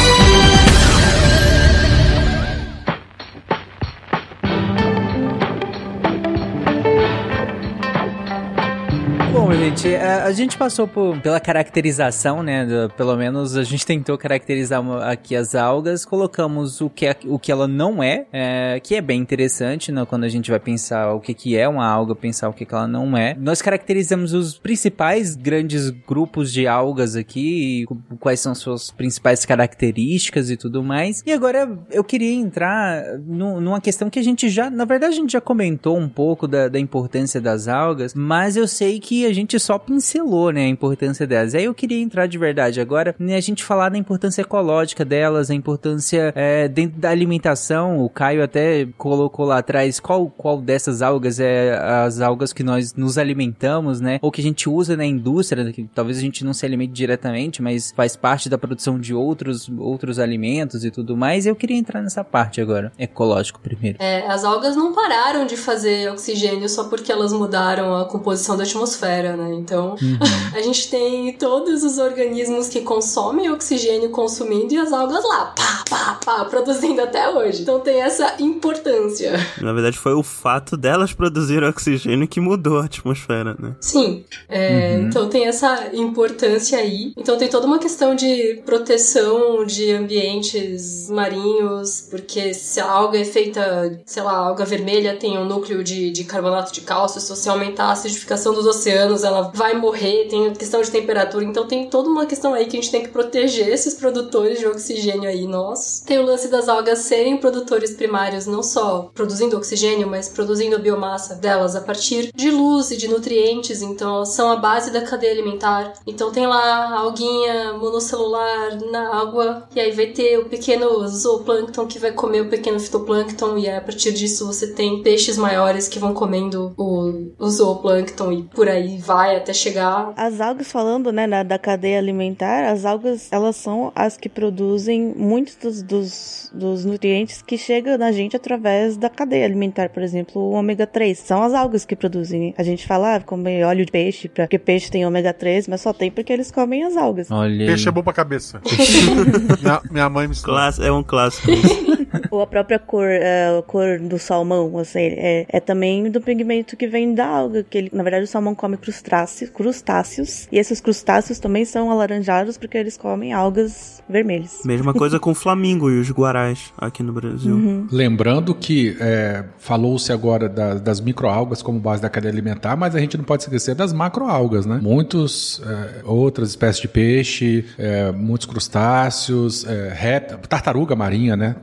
Gente, a, a gente passou por- pela caracterização, né? do- pelo menos a gente tentou caracterizar aqui as algas, colocamos o que, é- o que ela não é, é, que é bem interessante, né? Quando a gente vai pensar o que, que é uma alga, pensar o que, que ela não é. Nós caracterizamos os principais grandes grupos de algas aqui, quais são suas principais características e tudo mais. E agora eu queria entrar nu- numa questão que a gente já, na verdade, a gente já comentou um pouco da, da importância das algas, mas eu sei que a gente só pincelou, né, a importância delas. Aí eu queria entrar de verdade agora, né, a gente falar da importância ecológica delas, a importância é, dentro da alimentação. O Caio até colocou lá atrás qual, qual dessas algas é as algas que nós nos alimentamos, né, ou que a gente usa na indústria, né, que talvez a gente não se alimente diretamente, mas faz parte da produção de outros, outros alimentos e tudo mais. Eu queria entrar nessa parte agora, ecológico primeiro.
É, as algas não pararam de fazer oxigênio só porque elas mudaram a composição da atmosfera. biosfera, né? Então, a gente tem todos os organismos que consomem oxigênio consumindo e as algas lá, pá, pá, pá, produzindo até hoje. Então tem essa importância.
Na verdade, foi o fato delas produzirem oxigênio que mudou a atmosfera, né?
Sim. É, Então tem essa importância aí. Então tem toda uma questão de proteção de ambientes marinhos, porque se a alga é feita, sei lá, a alga vermelha tem um núcleo de, de carbonato de cálcio, se você aumentar a acidificação dos oceanos, ela vai morrer, tem questão de temperatura, então tem toda uma questão aí que a gente tem que proteger esses produtores de oxigênio aí, nós. Tem o lance das algas serem produtores primários, não só produzindo oxigênio, mas produzindo a biomassa delas a partir de luz e de nutrientes, então elas são a base da cadeia alimentar. Então tem lá a alguinha monocelular na água, e aí vai ter o pequeno zooplâncton que vai comer o pequeno fitoplâncton, e a partir disso você tem peixes maiores que vão comendo o, o zooplâncton e por aí vai até chegar.
As algas, falando, né, na- da cadeia alimentar, as algas, elas são as que produzem muitos dos, dos, dos nutrientes que chegam na gente através da cadeia alimentar, por exemplo, o ômega 3. São as algas que produzem. A gente fala, ah, comer óleo de peixe, pra- porque peixe tem ômega 3, mas só tem porque eles comem as algas.
Olha.
Peixe é bom pra cabeça. minha, minha mãe me ensinou.
É um clássico.
Ou a própria cor, é, a cor do salmão, assim, é, é também do pigmento que vem da alga, que ele, na verdade o salmão come crustáceos, crustáceos, e esses crustáceos também são alaranjados porque eles comem algas vermelhas.
Mesma coisa com o Flamingo e os Guarás aqui no Brasil.
Lembrando que é, falou-se agora da- das microalgas como base da cadeia alimentar, mas a gente não pode esquecer das macroalgas, né? Muitos é, outras espécies de peixe, é, muitos crustáceos, é, tartaruga marinha, né?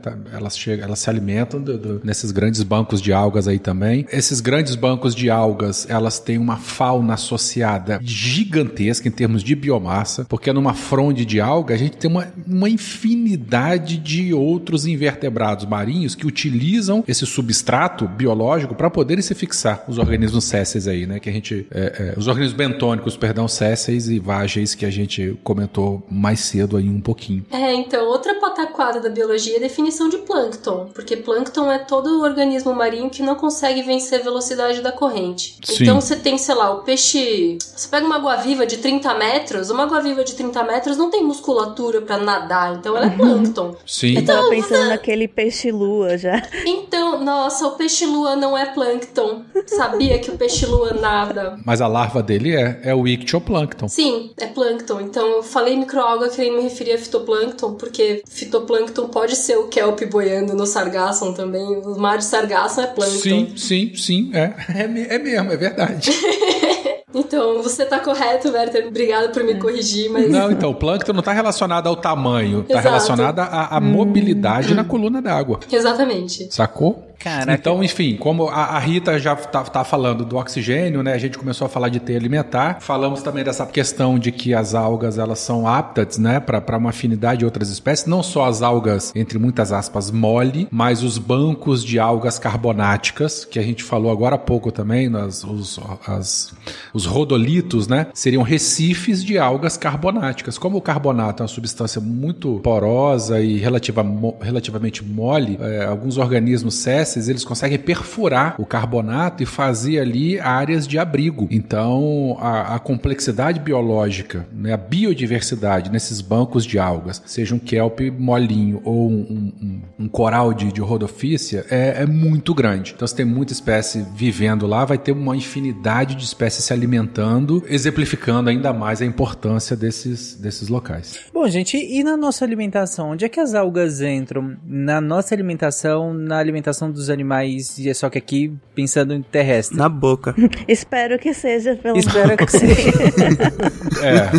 Elas, chegam, elas se alimentam do- do- nesses grandes bancos de algas aí também. Esses grandes bancos de algas, elas têm uma fauna associada gigantesca em termos de biomassa, porque numa fronde de alga a gente tem uma, uma infinidade de outros invertebrados marinhos que utilizam esse substrato biológico para poderem se fixar os organismos sésseis aí, né? Que a gente, é, é, os organismos bentônicos, perdão, sésseis e vágeis que a gente comentou mais cedo aí um pouquinho.
É, então, outra pataquada da biologia é a definição de plâncton, porque plâncton é todo organismo marinho que não consegue vencer a velocidade da corrente.
Sim.
Então você tem, sei lá, o peixe. Você pega uma água-viva de 30 metros, uma água-viva de 30 metros não tem musculatura pra nadar, então ela é plâncton.
Sim.
Eu tava pensando naquele peixe-lua já.
Então, nossa, o peixe-lua não é plâncton. Sabia que o peixe-lua nada.
Mas a larva dele é, é o ictioplâncton.
Sim, é plâncton. Então eu falei microalga querendo me referir a fitoplâncton, porque fitoplâncton pode ser o kelp boiando no sargassum também. O mar de sargassum é plâncton.
Sim, sim, sim, é. É, é mesmo, é verdade.
Então, você tá correto, Werther. Obrigada por me corrigir, mas.
Não, então, o plâncton não está relacionado ao tamanho, está
Exato.
relacionado à, à mobilidade na coluna d'água.
Exatamente.
Sacou?
Caraca.
Então, enfim, como a, a Rita já tá, tá falando do oxigênio, né? A gente começou a falar de teia alimentar. Falamos também dessa questão de que as algas elas são aptas, né, para uma afinidade de outras espécies. Não só as algas, entre muitas aspas, mole, mas os bancos de algas carbonáticas, que a gente falou agora há pouco também, nas, os, as, os rodolitos, né? Seriam recifes de algas carbonáticas. Como o carbonato é uma substância muito porosa e relativa, mo- relativamente mole, é, alguns organismos eles conseguem perfurar o carbonato e fazer ali áreas de abrigo. Então, a, a complexidade biológica, né, a biodiversidade nesses bancos de algas, seja um kelp molinho ou um, um- um coral de, de rodofícia, é, é muito grande. Então, se tem muita espécie vivendo lá, vai ter uma infinidade de espécies se alimentando, exemplificando ainda mais a importância desses, desses locais.
Bom, gente, e na nossa alimentação? Onde é que as algas entram? Na nossa alimentação, na alimentação dos animais, e é só que aqui pensando em terrestre.
Na boca.
Espero que seja, pelo
Espero que seja.
É,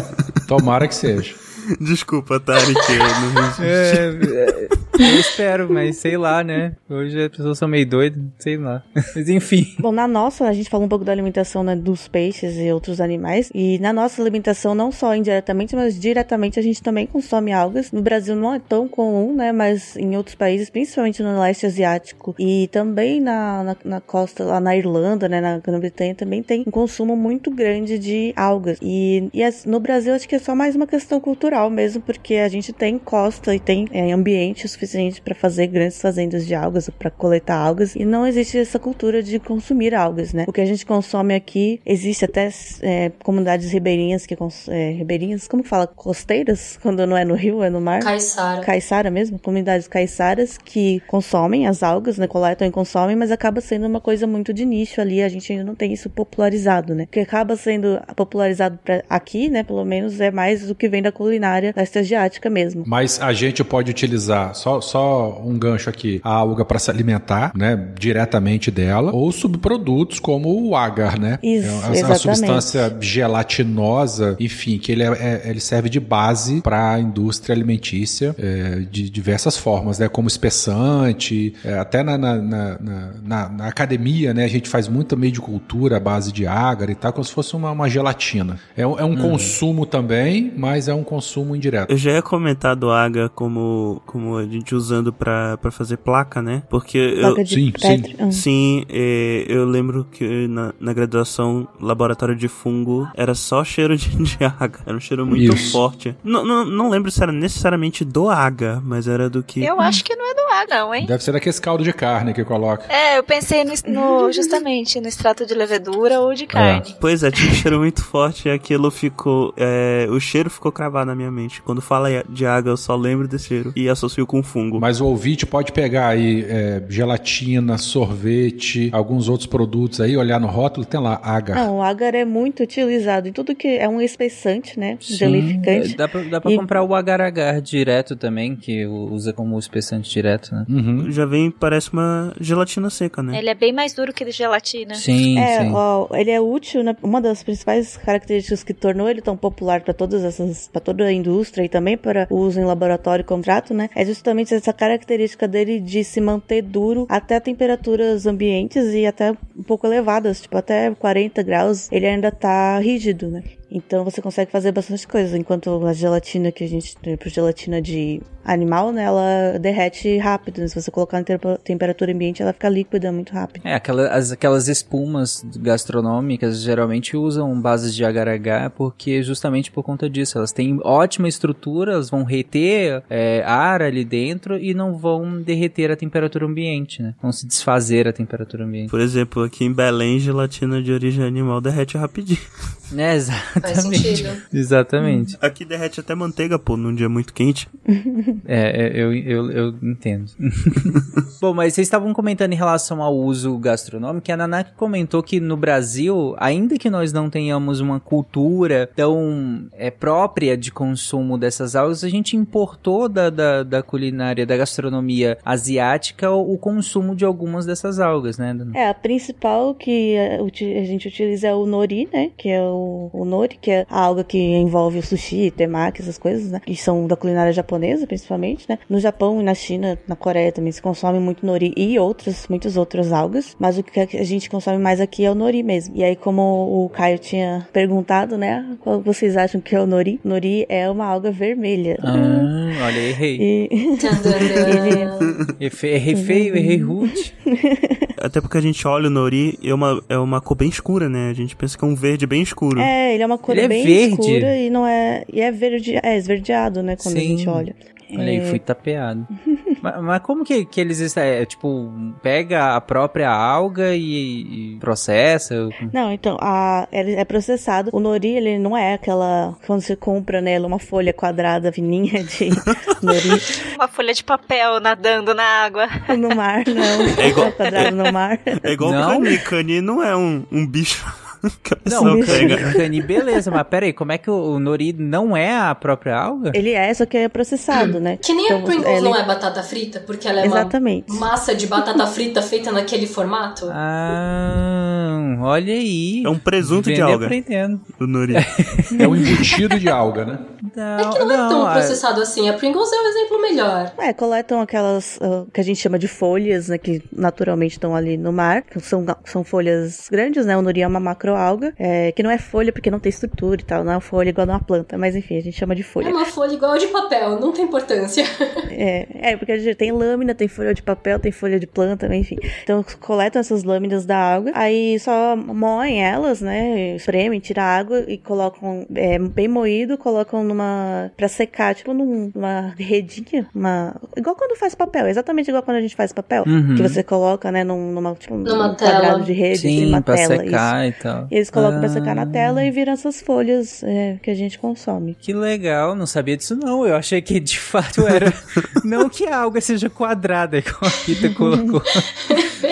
tomara que seja.
Desculpa, Tarek. eu não-
É, é, eu espero, mas sei lá, né? Hoje as pessoas são meio doidas, sei lá. Mas enfim.
Bom, na nossa, a gente falou um pouco da alimentação né, dos peixes e outros animais. E na nossa alimentação, não só indiretamente, mas diretamente, a gente também consome algas. No Brasil não é tão comum, né? Mas em outros países, principalmente no leste asiático e também na, na, na costa, lá na Irlanda, né? Na Grã-Bretanha, também tem um consumo muito grande de algas. E, e as- no Brasil, acho que é só mais uma questão cultural mesmo, porque a gente tem costa e tem é, ambiente suficiente suficiente para fazer grandes fazendas de algas, para coletar algas, e não existe essa cultura de consumir algas, né? O que a gente consome aqui, existe até é, comunidades ribeirinhas que é, ribeirinhas, como que fala? Costeiras, quando não é no rio, é no mar.
Caiçara.
Caiçara mesmo, comunidades caiçaras que consomem as algas, né? Coletam e consomem, mas acaba sendo uma coisa muito de nicho ali, a gente ainda não tem isso popularizado, né? O que acaba sendo popularizado pra aqui, né, pelo menos, é mais do que vem da culinária leste asiática mesmo.
Mas a gente pode utilizar, só, só um gancho aqui, a alga para se alimentar, né, diretamente dela, ou subprodutos como o agar, né?
Isso,
é
exatamente.
uma substância gelatinosa, enfim, que ele, é, é, ele serve de base para a indústria alimentícia é, de diversas formas, né? Como espessante, é, até na na, na, na, na, academia, né? A gente faz muita meio de cultura à base de agar e tal, como se fosse uma, uma gelatina. É, é um uhum. consumo também, mas é um consumo indireto.
Eu já ia comentar do agar como, como a gente usando para fazer placa, né? Porque
placa
eu,
sim,
sim, uhum. sim, é, eu lembro que na, na graduação laboratório de fungo era só cheiro de, de agar, era um cheiro muito Isso. forte. Não, não, não lembro se era necessariamente do agar, mas era do que.
Eu acho que não é do agar, não, hein?
Deve ser daquele caldo de carne que coloca.
É, eu pensei no, no justamente no extrato de levedura ou de carne.
É. Pois é, tinha um cheiro muito forte e aquilo ficou. É, o cheiro ficou cravado na minha mente. Quando fala de água, eu só lembro desse cheiro e associo com fungo.
Mas o ouvinte pode pegar aí é, gelatina, sorvete, alguns outros produtos aí, olhar no rótulo, tem lá agar.
Não, o agar é muito utilizado em tudo que é um espessante, né? Sim. Gelificante.
Dá pra, dá pra e... comprar o agar-agar direto também, que usa como espessante direto, né?
Uhum. Já vem, parece uma gelatina seca, né?
Ele é bem mais duro que gelatina.
Sim,
é,
sim.
Ó, ele é útil, né? Uma das principais características que tornou ele tão popular para todas essas, para toda a indústria e também para o uso em laboratório e contrato, né? É justamente essa característica dele de se manter duro até temperaturas ambientes e até um pouco elevadas, tipo até 40 graus, ele ainda tá rígido, né? Então você consegue fazer bastante coisa. Enquanto a gelatina que a gente tem, por gelatina de animal, né, ela derrete rápido. Né? Se você colocar em temperatura ambiente, ela fica líquida muito rápido.
É, aquela, as, aquelas espumas gastronômicas geralmente usam bases de agar-agar porque justamente por conta disso. Elas têm ótima estrutura, elas vão reter é, ar ali dentro e não vão derreter a temperatura ambiente, né? Vão se desfazer a temperatura ambiente.
Por exemplo, aqui em Belém, gelatina de origem animal derrete rapidinho.
É, exatamente. Exatamente.
Aqui derrete até manteiga, pô, num dia muito quente.
É, é, eu, eu, eu entendo. Bom, mas vocês estavam comentando em relação ao uso gastronômico, e a Nanak comentou que no Brasil, ainda que nós não tenhamos uma cultura tão é, própria de consumo dessas algas, a gente importou da, da, da culinária, da gastronomia asiática, o, o, consumo de algumas dessas algas, né?
É, a principal que a, a gente utiliza é o nori, né? Que é o, o nori, que é a alga que envolve o sushi, temaki, essas coisas, né? Que são da culinária japonesa, principalmente né? No Japão e na China, na Coreia também se consome muito nori e outras, muitas outras algas, mas o que a gente consome mais aqui é o nori mesmo. E aí, como o Caio tinha perguntado, né? Qual vocês acham que é o nori? Nori é uma alga vermelha.
Ah, olha, errei.
E...
errei feio, errei root.
Até porque a gente olha o nori é uma, é uma cor bem escura, né? A gente pensa que é um verde bem escuro.
É, ele é uma cor
ele é
bem
é verde.
escura e não é. E é verde, é esverdeado, né? Quando Sim. a gente olha.
Olha aí, fui tapeado. mas, mas, como que, que eles, é, tipo, pega a própria alga e, e processa?
Não, então, a, ele é processado. O nori, ele não é aquela, quando você compra nela uma folha quadrada fininha de nori.
uma folha de papel nadando na água.
No mar, não. É igual, quadrado no mar.
É igual não? cani. Cani não é um, um bicho
não, pega. Cani, beleza, mas peraí, como é que o, nori não é a própria alga?
Ele é, só que é processado, né?
Que nem então, a Pringles ele... não é batata frita, porque ela é
Exatamente.
uma massa de batata frita feita naquele formato.
Ah, olha aí.
É um presunto de alga.
aprendendo.
O nori.
é um embutido de alga, né?
Não, é que não, não é tão processado assim. A Pringles é o um exemplo melhor.
É, coletam aquelas uh, que a gente chama de folhas, né? Que naturalmente estão ali no mar. São, são folhas grandes, né? O nori é uma macro microalga, é, que não é folha porque não tem estrutura e tal, não é uma folha igual a uma planta, mas enfim, a gente chama de folha.
É uma folha igual de papel, não tem importância.
É, é, porque a gente tem lâmina, tem folha de papel, tem folha de planta, enfim. Então coletam essas lâminas da água, aí só moem elas, né? Espremem, tiram a água e colocam é, bem moído, colocam numa. pra secar, tipo num- numa redinha, uma. Igual quando faz papel, exatamente igual quando a gente faz papel.
Uhum.
Que você coloca, né, num, numa, tipo,
Numa
num quadrado
tela.
de rede,
Sim,
uma
pra
tela.
secar
isso.
e tal.
E eles colocam pra
Ah.
secar na tela e viram essas folhas é, que a gente consome.
Que legal, não sabia disso não. Eu achei que de fato era. não que a alga seja quadrada, como a Rita colocou.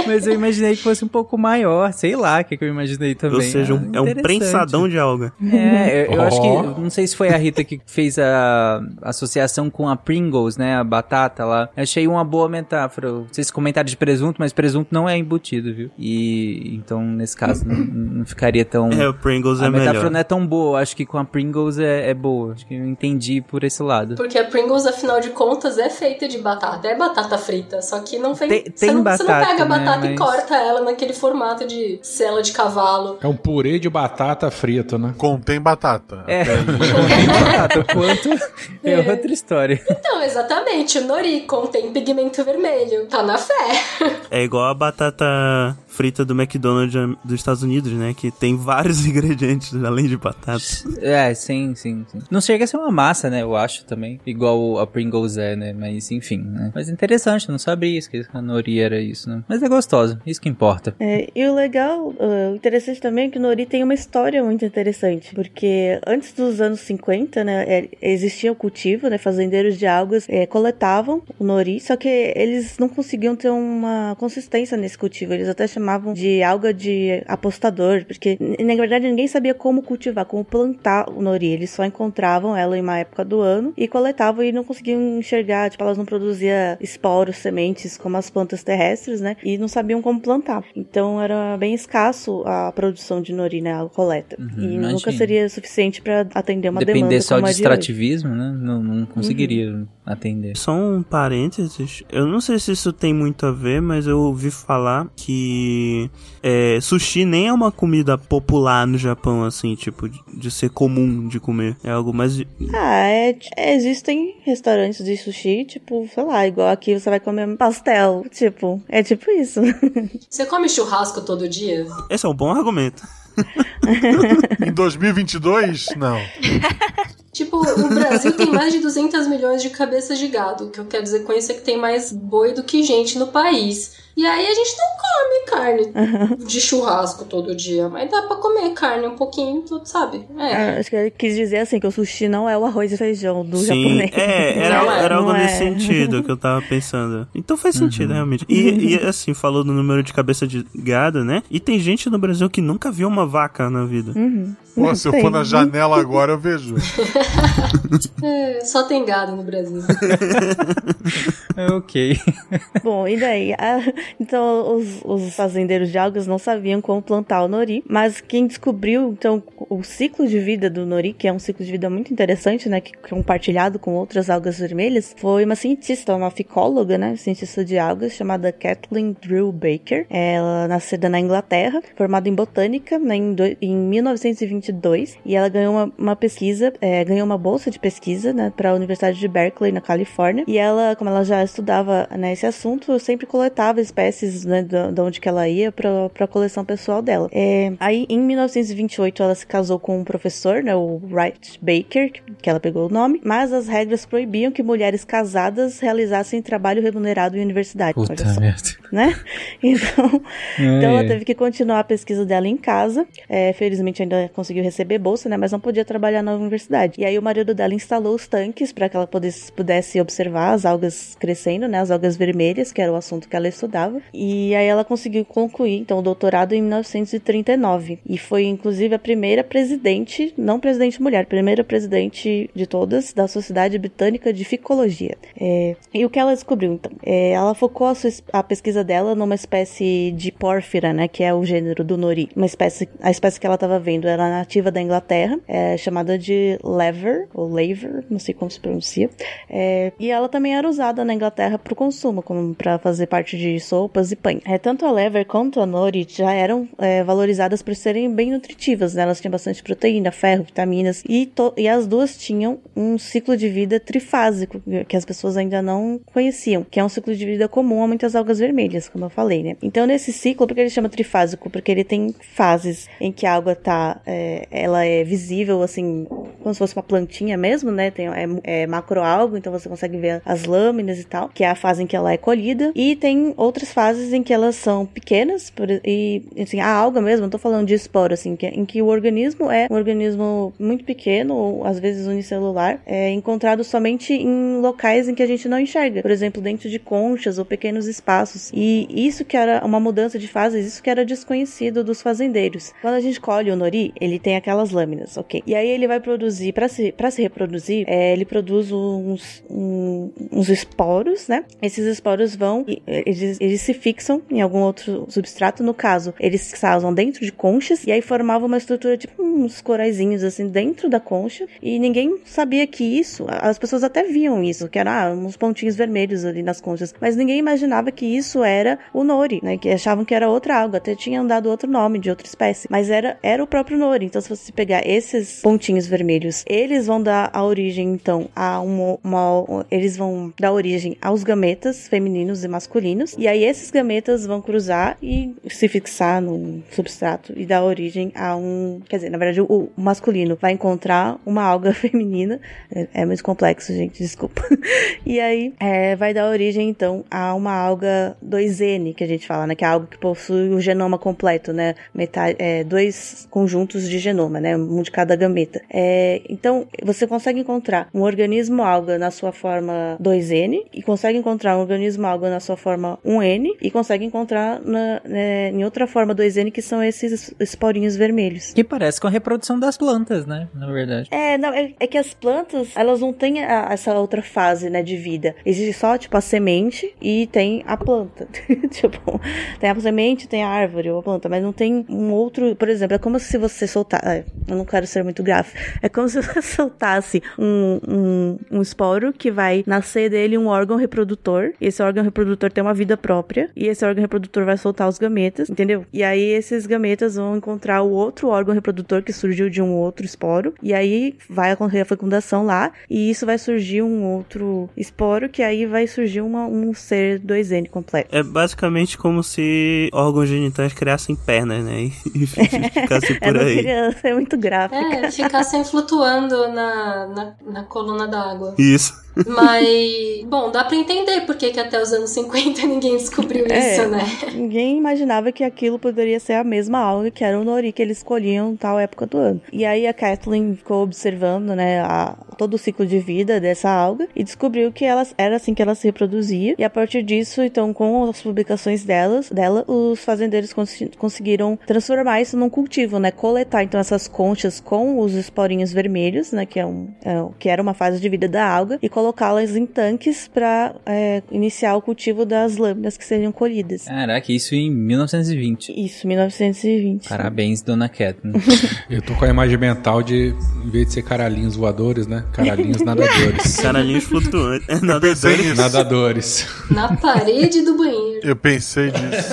Mas eu imaginei que fosse um pouco maior, sei lá o que, que eu imaginei também.
Ou seja,
Ah,
é um prensadão de alga.
É, eu, eu acho
Ó.
que. Não sei se foi a Rita que fez a associação com a Pringles, né? A batata lá. Achei uma boa metáfora. Não sei se comentário de presunto, mas presunto não é embutido, viu? E então, nesse caso, não, não ficaria tão.
É, o Pringles
a
é
metáfora
melhor.
não é tão boa. Acho que com a Pringles é, é boa. Acho que eu entendi por esse lado.
Porque a Pringles, afinal de contas, é feita de batata. É batata frita. Só que não vem.
Tem-
você,
tem
não, você não
batata,
pega a
né,
batata e
mas-
corta ela naquele formato de cela de cavalo.
É um purê de batata frita, né?
Contém batata.
É, contém batata. Quanto é outra história.
Então, exatamente. O nori contém pigmento vermelho. Tá na fé.
É igual a batata frita do McDonald's dos Estados Unidos, né? Que tem vários ingredientes além de batata.
É, sim, sim, sim. Não chega a ser uma massa, né? Eu acho também. Igual a Pringles é, né? Mas enfim, né? Mas interessante, eu não sabia isso, que a Nori era isso, né? Mas é gostosa, isso que importa.
É, e o legal, uh, o interessante também é que o Nori tem uma história muito interessante, porque antes dos anos 50, né, é, existia o cultivo, né, fazendeiros de algas é, coletavam o Nori, só que eles não conseguiam ter uma consistência nesse cultivo, eles até chamavam de alga de apostador, porque na verdade ninguém sabia como cultivar, como plantar o Nori, eles só encontravam ela em uma época do ano e coletavam e não conseguiam enxergar, tipo, elas não produziam esporos, sementes como as plantas terrestres, né, e não sabiam como plantar. Então era bem escasso a produção de nori, né, a coleta. e
Uhum, imagino.
nunca seria suficiente para atender uma demanda
Depender só de extrativismo, né? Não, não conseguiria atender.
Só um parênteses, eu não sei se isso tem muito a ver, mas eu ouvi falar que é, sushi nem é uma comida popular no Japão, assim, tipo, de, de ser comum de comer. É algo mais.
Ah, é, é, existem restaurantes de sushi, tipo, sei lá, igual aqui você vai comer pastel, tipo, é tipo isso.
Você come churrasco todo dia?
Esse é um bom argumento.
Em 2022, não.
Tipo, o Brasil tem mais de 200 milhões de cabeças de gado. O que eu quero dizer com isso é que tem mais boi do que gente no país. E aí a gente não come carne de churrasco todo dia. Mas dá pra comer carne um pouquinho, tudo, sabe? É.
Ah, Acho que ele quis dizer assim, que o sushi não é o arroz e feijão do
Sim,
japonês.
é, era,
Não é,
era algo
não
nesse
é.
sentido que eu tava pensando. Então faz sentido, realmente. E, e, assim, falou do número de cabeça de gado, né? E tem gente no Brasil que nunca viu uma vaca na vida.
Uhum.
Pô, se eu for na janela agora, eu vejo.
É, só tem gado no Brasil.
É, ok.
Bom, e daí? Ah, então, os, os fazendeiros de algas não sabiam como plantar o nori, mas quem descobriu, então, o ciclo de vida do nori, que é um ciclo de vida muito interessante, né, que compartilhado com outras algas vermelhas, foi uma cientista, uma ficóloga, né, cientista de algas, chamada Kathleen Drew Baker. Ela nascida na Inglaterra, formada em botânica né, em, do- em 1922, e ela ganhou uma, uma pesquisa, é, ganhou uma bolsa de pesquisa, né, para a Universidade de Berkeley, na Califórnia, e ela, como ela já estudava né, esse assunto, sempre coletava espécies né, da onde que ela ia para a coleção pessoal dela. É, aí, em 1928, ela se casou com um professor, né, o Wright Baker, que- ela pegou o nome, mas as regras proibiam que mulheres casadas realizassem trabalho remunerado em universidade.
Puta merda.
né? Então, então ela
É.
teve que continuar a pesquisa dela em casa. É, felizmente ainda conseguiu receber bolsa, né? Mas não podia trabalhar na universidade. E aí o marido dela instalou os tanques para que ela pudesse, pudesse observar as algas crescendo, né? As algas vermelhas, que era o assunto que ela estudava. E aí ela conseguiu concluir, então, o doutorado em 1939. E foi, inclusive, a primeira presidente, não presidente mulher, primeira presidente de todas da Sociedade Britânica de Ficologia. É, e o que ela descobriu, então? É, ela focou a, sua, a, pesquisa dela numa espécie de pórfira, né, que é o gênero do nori. Uma espécie, a espécie que ela estava vendo era nativa da Inglaterra, é, chamada de lever, ou laver, não sei como se pronuncia. É, e ela também era usada na Inglaterra para o consumo, como para fazer parte de sopas e pães. É, tanto a lever quanto a nori já eram é, valorizadas por serem bem nutritivas, né? Elas tinham bastante proteína, ferro, vitaminas e, e as duas tinham um ciclo de vida trifásico que as pessoas ainda não conheciam, que é um ciclo de vida comum a muitas algas vermelhas, como eu falei, né? Então nesse ciclo, por que ele chama trifásico? Porque ele tem fases em que a água tá, é, ela é visível assim, como se fosse uma plantinha mesmo, né? Tem é, é macroalgo, então você consegue ver as lâminas e tal, que é a fase em que ela é colhida, e tem outras fases em que elas são pequenas por, e assim, a alga mesmo, não tô falando de esporo assim, que, em que o organismo é um organismo muito pequeno ou às vezes unicelular, é encontrado somente em locais em que a gente não enxerga, por exemplo, dentro de conchas ou pequenos espaços. E isso que era uma mudança de fases, isso que era desconhecido dos fazendeiros. Quando a gente colhe o nori, ele tem aquelas lâminas, ok? E aí ele vai produzir, para se, se reproduzir, é, ele produz uns, uns esporos, né? Esses esporos vão, eles, eles se fixam em algum outro substrato. No caso, eles se fixavam dentro de conchas e aí formavam uma estrutura tipo uns coraizinhos assim dentro da concha. E ninguém sabia que isso, as pessoas até viam isso, que era ah, uns pontinhos vermelhos ali nas conchas, mas ninguém imaginava que isso era o nori, né? Que achavam que era outra alga, até tinham dado outro nome de outra espécie, mas era, era o próprio nori. Então, se você pegar esses pontinhos vermelhos, eles vão dar a origem, então, a uma, uma eles vão dar origem aos gametas femininos e masculinos, e aí esses gametas vão cruzar e se fixar no substrato e dar origem a um, quer dizer, na verdade, o masculino vai encontrar uma alga feminina, é, é muito complexo, gente, desculpa. e aí é, vai dar origem, então, a uma alga 2N, que a gente fala, né? Que é algo que possui o genoma completo, né? Metade, é, dois conjuntos de genoma, né? Um de cada gameta. É, então, você consegue encontrar um organismo alga na sua forma 2N e consegue encontrar um organismo alga na sua forma 1N e consegue encontrar na, né, em outra forma 2N que são esses esporinhos vermelhos.
Que parece com a reprodução das plantas, né? Na verdade.
É, não, é, é que as plantas, elas não têm a, essa outra fase, né, de vida. Existe só, tipo, a semente e tem a planta. tipo, tem a semente, tem a árvore ou a planta, mas não tem um outro. Por exemplo, é como se você soltar. Eu não quero ser muito gráfico. É como se soltasse um, um, um esporo que vai nascer dele um órgão reprodutor. E esse órgão reprodutor tem uma vida própria. E esse órgão reprodutor vai soltar os gametas, entendeu? E aí esses gametas vão encontrar o outro órgão reprodutor que surgiu de um outro esporo. E aí vai acontecer a fecundação lá. E isso vai surgir um outro esporo que aí vai surgir uma, um ser 2N completo.
É basicamente como se órgãos genitais criassem pernas, né? E, ficassem por
é,
aí.
Queria ser muito gráfica.
É, ficassem flutuando na, na, na coluna d'água.
Isso.
Mas, bom, dá pra entender porque que até os anos 50 ninguém descobriu
É,
isso, né?
Ninguém imaginava que aquilo poderia ser a mesma alga que era o nori que eles escolhiam em tal época do ano. E aí a Kathleen ficou observando, né, a- todo o ciclo de vida dessa alga e descobriu que ela, era assim que ela se reproduzia. E a partir disso, então, com as publicações delas, dela, os fazendeiros cons- conseguiram transformar isso num cultivo, né, coletar então essas conchas com os esporinhos vermelhos, né, que é um, é, que era uma fase de vida da alga e colocá-las em tanques para iniciar o cultivo das lâminas que seriam colhidas.
Caraca, isso em 1920.
Isso, 1920.
Parabéns, dona Kathleen.
Eu tô com a imagem mental de, em vez de ser caralhinhos voadores, né? Caralhinhos nadadores.
Caralhinhos flutuantes. Nadadores.
nisso.
nadadores.
Na parede do banheiro.
Eu pensei disso.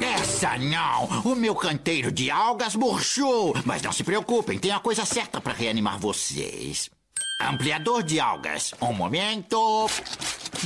Essa não! O meu canteiro de algas murchou! Mas não se preocupem, tem a coisa certa para reanimar vocês. Ampliador de algas. Um momento.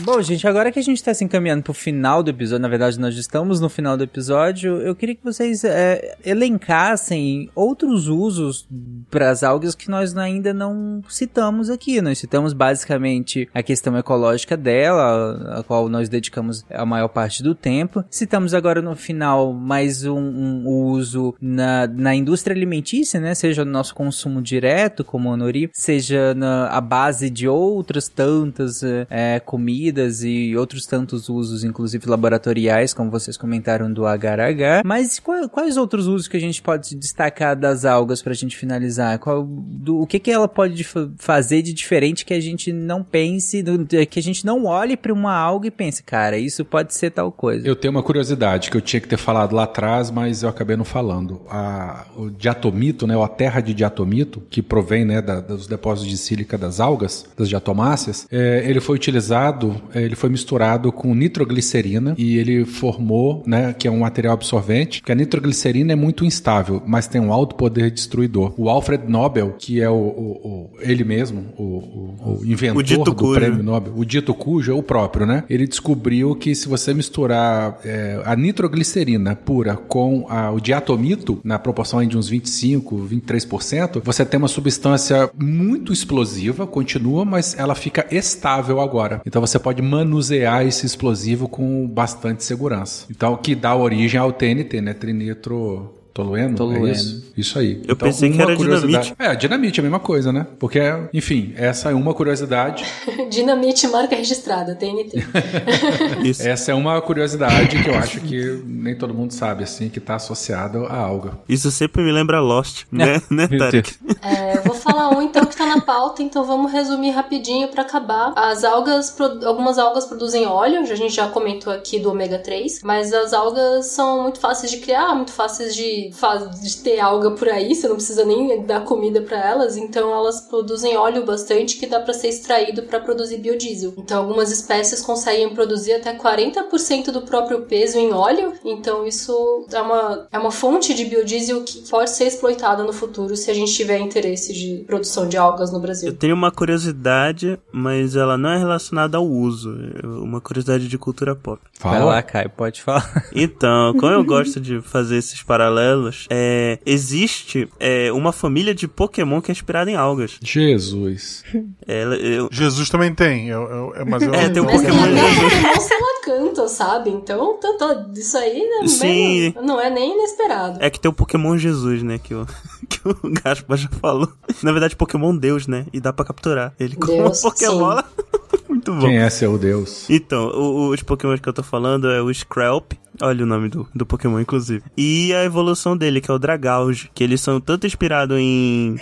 Bom, gente, agora que a gente tá se encaminhando pro final do episódio, na verdade nós estamos no final do episódio, eu queria que vocês é, elencassem outros usos para as algas que nós ainda não citamos aqui. Nós citamos basicamente a questão ecológica dela, a qual nós dedicamos a maior parte do tempo. Citamos agora no final mais um, um uso na, na indústria alimentícia, né? Seja no nosso consumo direto, como o nori, seja na a base de outras tantas é, comidas e outros tantos usos, inclusive laboratoriais, como vocês comentaram do agar-agar. Mas qual- quais outros usos que a gente pode destacar das algas pra gente finalizar? Qual, do, o que que ela pode fazer de diferente que a gente não pense, que a gente não olhe pra uma alga e pense, cara, isso pode ser tal coisa.
Eu tenho uma curiosidade que eu tinha que ter falado lá atrás, mas eu acabei não falando. A, o diatomito, né, ou a terra de diatomito, que provém né, da- dos depósitos de sílica das algas, das diatomáceas, é, ele foi utilizado, é, ele foi misturado com nitroglicerina e ele formou, né, que é um material absorvente, que a nitroglicerina é muito instável, mas tem um alto poder destruidor. O Alfred Nobel, que é o, o- o- ele mesmo, o, o- inventor do
cujo.
prêmio Nobel, o dito cujo é o próprio, né? Ele descobriu que se você misturar é, a nitroglicerina pura com a- o diatomito, na proporção de uns 25, 23%, você tem uma substância muito explosiva, continua, mas ela fica estável agora. Então você pode manusear esse explosivo com bastante segurança. Então, o que dá origem ao TNT, né? Trinitro. Tolueno?
Tolueno.
É isso? Isso aí.
Eu pensei que era
curiosidade-
dinamite.
É, dinamite é a mesma coisa, né? Porque, enfim, essa é uma curiosidade.
Dinamite marca registrada, TNT.
Isso.
Essa é uma curiosidade que eu acho que nem todo mundo sabe, assim, que tá associado à alga.
Isso sempre me lembra Lost, né, né Tarek?
É, eu vou falar um então que tá na pauta, então vamos resumir rapidinho pra acabar. As algas, algumas algas produzem óleo, a gente já comentou aqui do ômega 3, mas as algas são muito fáceis de criar, muito fáceis de, fa- de ter alga por aí, você não precisa nem dar comida pra elas, então elas produzem óleo bastante que dá pra ser extraído pra produzir biodiesel. Então algumas espécies conseguem produzir até 40% do próprio peso em óleo, então isso é uma, é uma fonte de biodiesel que pode ser exploitada no futuro se a gente tiver interesse de produção de algas no
Eu
Brasil.
tenho uma curiosidade, mas ela não é relacionada ao uso. É uma curiosidade de cultura pop.
Vai lá, Caio, pode falar.
Então, como eu gosto de fazer esses paralelos, é, existe é, uma família de Pokémon que é inspirada em algas.
Jesus.
Ela, eu,
Jesus também tem, eu, eu- é- mas eu.
É, tem um
Mas
Pokémon Jesus.
Pokémon se ela canta, sabe? Então, tá- tá- isso aí né,
Sim.
bem- não é nem inesperado.
É que tem o Pokémon Jesus, né? Que o, que o Gaspa já falou. Na verdade, Pokémon Deus, né? E dá pra capturar ele como
Deus,
Pokémon. Muito bom.
Quem é seu Deus?
Então, o- os Pokémon que eu tô falando é o Screlp. Olha o nome do, do Pokémon, inclusive. E a evolução dele, que é o Dragauge. Que eles são tanto inspirados em.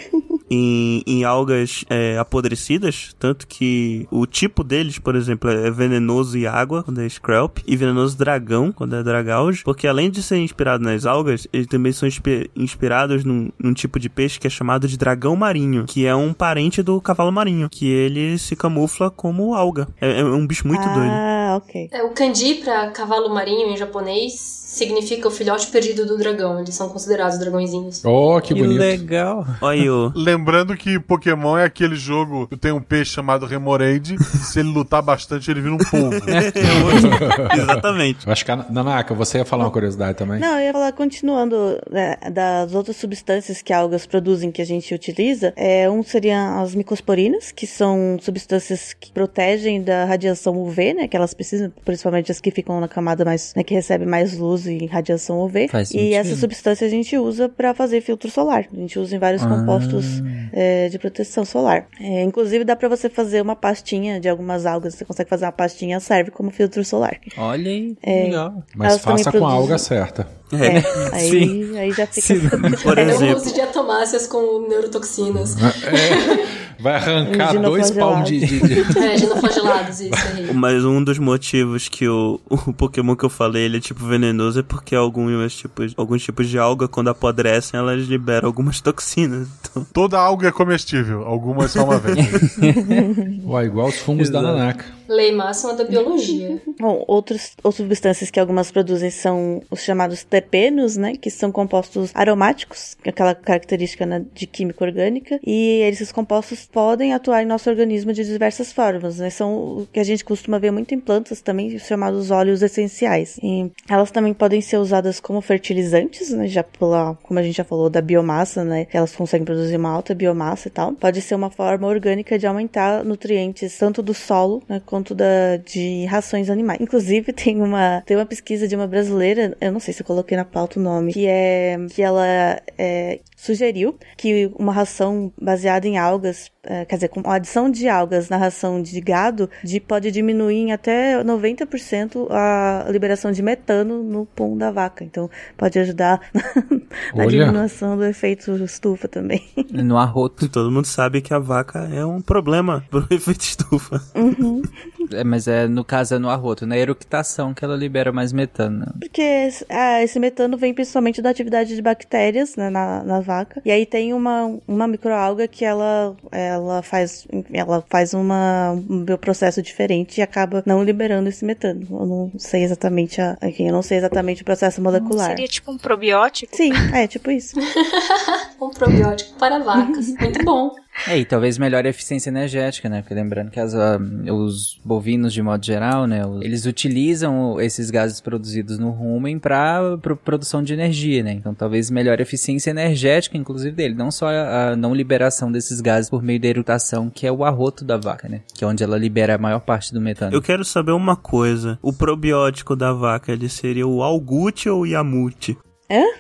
Em, em algas é, apodrecidas, tanto que o tipo deles, por exemplo, é venenoso e água, quando é Screlp, e venenoso dragão, quando é Dragauge, porque além de ser inspirado nas algas, eles também são inspi- inspirados num, num tipo de peixe que é chamado de dragão marinho, que é um parente do cavalo marinho, que ele se camufla como alga. É, é um bicho muito doido.
ah, ok.
É, o kanji pra cavalo marinho em japonês significa o filhote perdido do dragão. Eles são considerados dragõezinhos.
Oh, que
Que
bonito.
legal.
Olha aí, o.
Lembrando que Pokémon é aquele jogo que tem um peixe chamado Remoraid, e se ele lutar bastante, ele vira um polvo.
Exatamente.
Eu acho que, a Nanaka, você ia falar uma curiosidade também?
Não, eu ia falar, continuando né, das outras substâncias que algas produzem que a gente utiliza, é, um seriam as micosporinas, que são substâncias que protegem da radiação UV, né, que elas precisam, principalmente as que ficam na camada mais, né, que recebe mais luz e radiação UV.
Faz
e
sentido.
essa substância a gente usa para fazer filtro solar. A gente usa em vários
Ah.
compostos é, de proteção solar. É, inclusive dá para você fazer uma pastinha de algumas algas, você consegue fazer uma pastinha, serve como filtro solar.
Olha aí,
É.
legal.
Mas faça com a alga certa.
É.
É, aí,
Sim.
aí já fica.
Sim.
Por
É
exemplo,
uso de atomáceas com neurotoxinas.
Vai arrancar dois palmos de, de, de-
é, isso aí.
mas um dos motivos que o, o Pokémon que eu falei, ele é tipo venenoso, é porque alguns tipos, alguns tipos de alga, quando apodrecem, elas liberam algumas toxinas. Então,
Toda alga é comestível, algumas só uma vez.
Ué, igual os fungos da
Exato.
Nanaka.
Lei máxima da biologia.
Bom, outros, outras substâncias que algumas produzem são os chamados terpenos, né? Que são compostos aromáticos, é aquela característica né, de química orgânica. E esses compostos podem atuar em nosso organismo de diversas formas, né? São o que a gente costuma ver muito em plantas também, os chamados óleos essenciais. E elas também podem ser usadas como fertilizantes, né? Já pela, como a gente já falou, da biomassa, né? Elas conseguem produzir uma alta biomassa e tal. Pode ser uma forma orgânica de aumentar nutrientes tanto do solo, né? quanto da, de rações animais. Inclusive, tem uma, tem uma pesquisa de uma brasileira, eu não sei se eu coloquei na pauta o nome, que é que ela é, sugeriu que uma ração baseada em algas, quer dizer, com a adição de algas na ração de gado, de, pode diminuir em até 90% a liberação de metano no pum da vaca. Então, pode ajudar na
Olha.
diminuição do efeito estufa também.
No arroto.
Todo mundo sabe que a vaca é um problema pro efeito estufa.
É, mas é, no caso, é no arroto. Na eructação que ela libera mais metano.
Porque ah, esse metano vem principalmente da atividade de bactérias né, na, na vaca. E aí tem uma, uma microalga que ela, ela faz, ela faz uma, um bioprocesso diferente e acaba não liberando esse metano. Eu não sei exatamente a, aqui, eu não sei exatamente o processo molecular.
Seria tipo um probiótico?
Sim, é tipo isso.
Um probiótico para vacas. Muito bom.
É, e talvez melhore a eficiência energética, né? Porque lembrando que as, ah, os bovinos, de modo geral, né? Eles utilizam esses gases produzidos no rumen para produção de energia, né? Então talvez melhore a eficiência energética, inclusive, dele. Não só a, a não liberação desses gases por meio da erutação, que é o arroto da vaca, né? Que é onde ela libera a maior parte do metano.
Eu quero saber uma coisa. O probiótico da vaca, ele seria o Algut ou o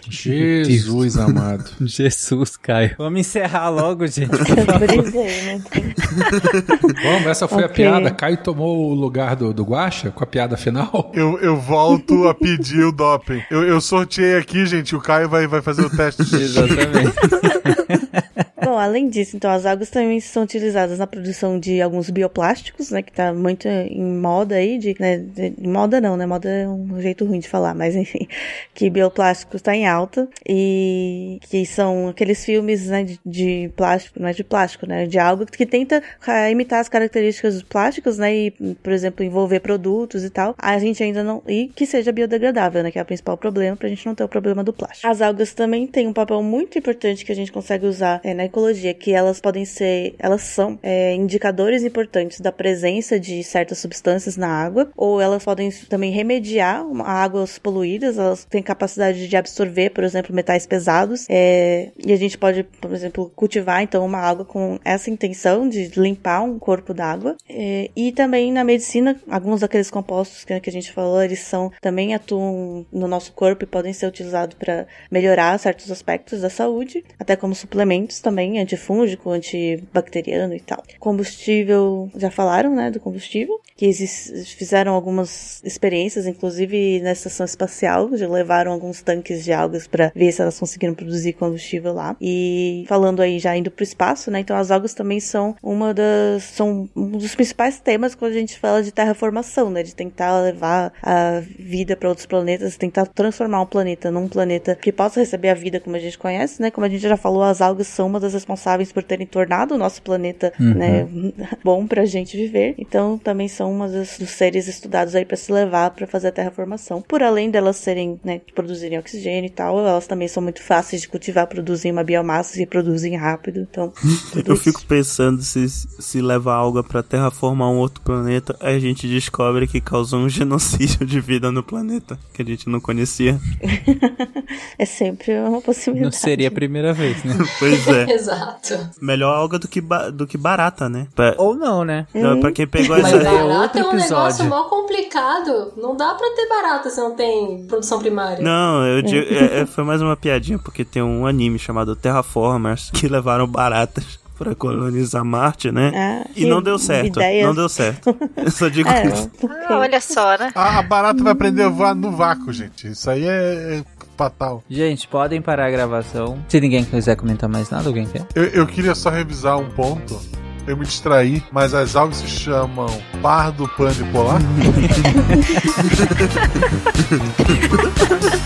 Jesus amado.
Jesus, Caio. Vamos encerrar logo, gente.
Brisei, né?
Vamos, essa foi a
Ok.
piada. Caio tomou o lugar do, do Guaxa com a piada final.
Eu, eu volto a pedir o doping. Eu, eu sorteei aqui, gente. O Caio vai, vai fazer o teste.
Exatamente.
Bom, além disso, então, as algas também são utilizadas na produção de alguns bioplásticos, né, que tá muito em moda aí, de, né, de- moda não, né, moda é um jeito ruim de falar, mas enfim, que bioplásticos tá em alta e que são aqueles filmes, né, de, de plástico, não é de plástico, né, de algo que tenta imitar as características dos plásticos, né, e, por exemplo, envolver produtos e tal, a gente ainda não, e que seja biodegradável, né, que é o principal problema pra gente não ter o problema do plástico. As algas também têm um papel muito importante que a gente consegue usar é, na que elas podem ser, elas são é, indicadores importantes da presença de certas substâncias na água, ou elas podem também remediar águas poluídas, elas têm capacidade de absorver, por exemplo, metais pesados, é, e a gente pode, por exemplo, cultivar então uma água com essa intenção de limpar um corpo d'água. É, e também na medicina, alguns daqueles compostos que, que a gente falou, eles são também atuam no nosso corpo e podem ser utilizados para melhorar certos aspectos da saúde, até como suplementos também, antifúngico, antibacteriano e tal. Combustível, já falaram, né, do combustível, que eles fizeram algumas experiências, inclusive na estação espacial, já levaram alguns tanques de algas para ver se elas conseguiram produzir combustível lá. E falando aí já indo pro espaço, né, então as algas também são uma das são um dos principais temas quando a gente fala de terraformação, né, de tentar levar a vida para outros planetas, tentar transformar um planeta num planeta que possa receber a vida como a gente conhece, né? Como a gente já falou, as algas são uma das responsáveis por terem tornado o nosso planeta, né, bom pra gente viver. Então, também são uma das, dos seres estudados aí para se levar para fazer a terraformação. Por além delas serem, né, produzirem oxigênio e tal, elas também são muito fáceis de cultivar, produzem uma biomassa e produzem rápido. Então, tudo
Eu
isso.
fico pensando se, se levar alga pra terraformar um outro planeta, aí a gente descobre que causou um genocídio de vida no planeta, que a gente não conhecia.
é sempre uma possibilidade.
Não seria a primeira vez, né?
Pois é.
Exato.
Melhor alga do que, ba- do que barata, né? Pra,
Ou não, né?
pra- pra quem pegou
Mas
essa.
é
barata
outro
é um negócio mó complicado. Não dá pra ter barata se não tem produção primária.
Não, eu digo, é- é- foi mais uma piadinha, porque tem um anime chamado Terraformers que levaram baratas pra colonizar Marte, né?
Ah,
e não deu certo.
ideias.
Não deu certo. Eu só digo
É,
isso.
Ah, olha só, né?
A, a barata vai aprender a voar no vácuo, gente. Isso aí é, é fatal.
Gente, podem parar a gravação. Se ninguém quiser comentar mais nada, alguém quer?
Eu, eu queria só revisar um ponto. Eu me distraí, mas as algas se chamam pardo pande polar.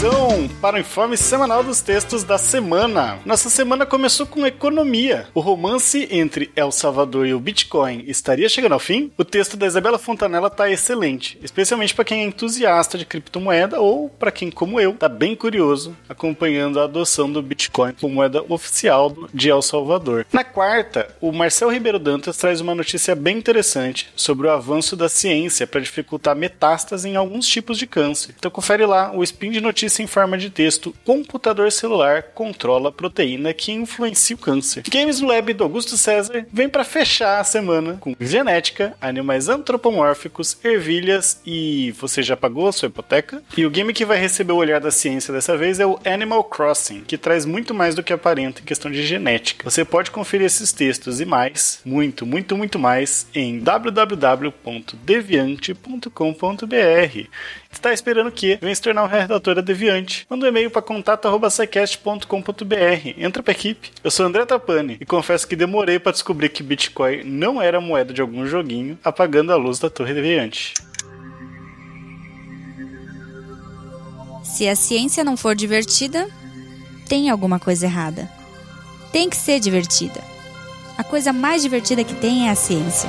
Atenção para o informe semanal dos textos da semana. Nossa semana começou com economia. O romance entre El Salvador e o Bitcoin estaria chegando ao fim? O texto da Isabela Fontanella está excelente, especialmente para quem é entusiasta de criptomoeda ou para quem, como eu, está bem curioso acompanhando a adoção do Bitcoin como moeda oficial de El Salvador. Na quarta, o Marcel Ribeiro Dantas traz uma notícia bem interessante sobre o avanço da ciência para dificultar metástase em alguns tipos de câncer. Então confere lá o spin de notícia em forma de texto: Computador celular controla proteína que influencia o câncer. Games Lab do Augusto César vem para fechar a semana com genética, animais antropomórficos, ervilhas e você já pagou a sua hipoteca? E o game que vai receber o olhar da ciência dessa vez é o Animal Crossing, que traz muito mais do que aparenta em questão de genética. Você pode conferir esses textos e mais, muito, muito, muito mais em www.deviante.com.br. Está esperando o quê? Vem se tornar um redator da Deviante. Manda um e-mail para contato.sicast.com.br. Entra pra equipe. Eu sou André Tapani e confesso que demorei para descobrir que Bitcoin não era moeda de algum joguinho, apagando a luz da Torre Deviante.
Se a ciência não for divertida, tem alguma coisa errada. Tem que ser divertida. A coisa mais divertida que tem é a ciência.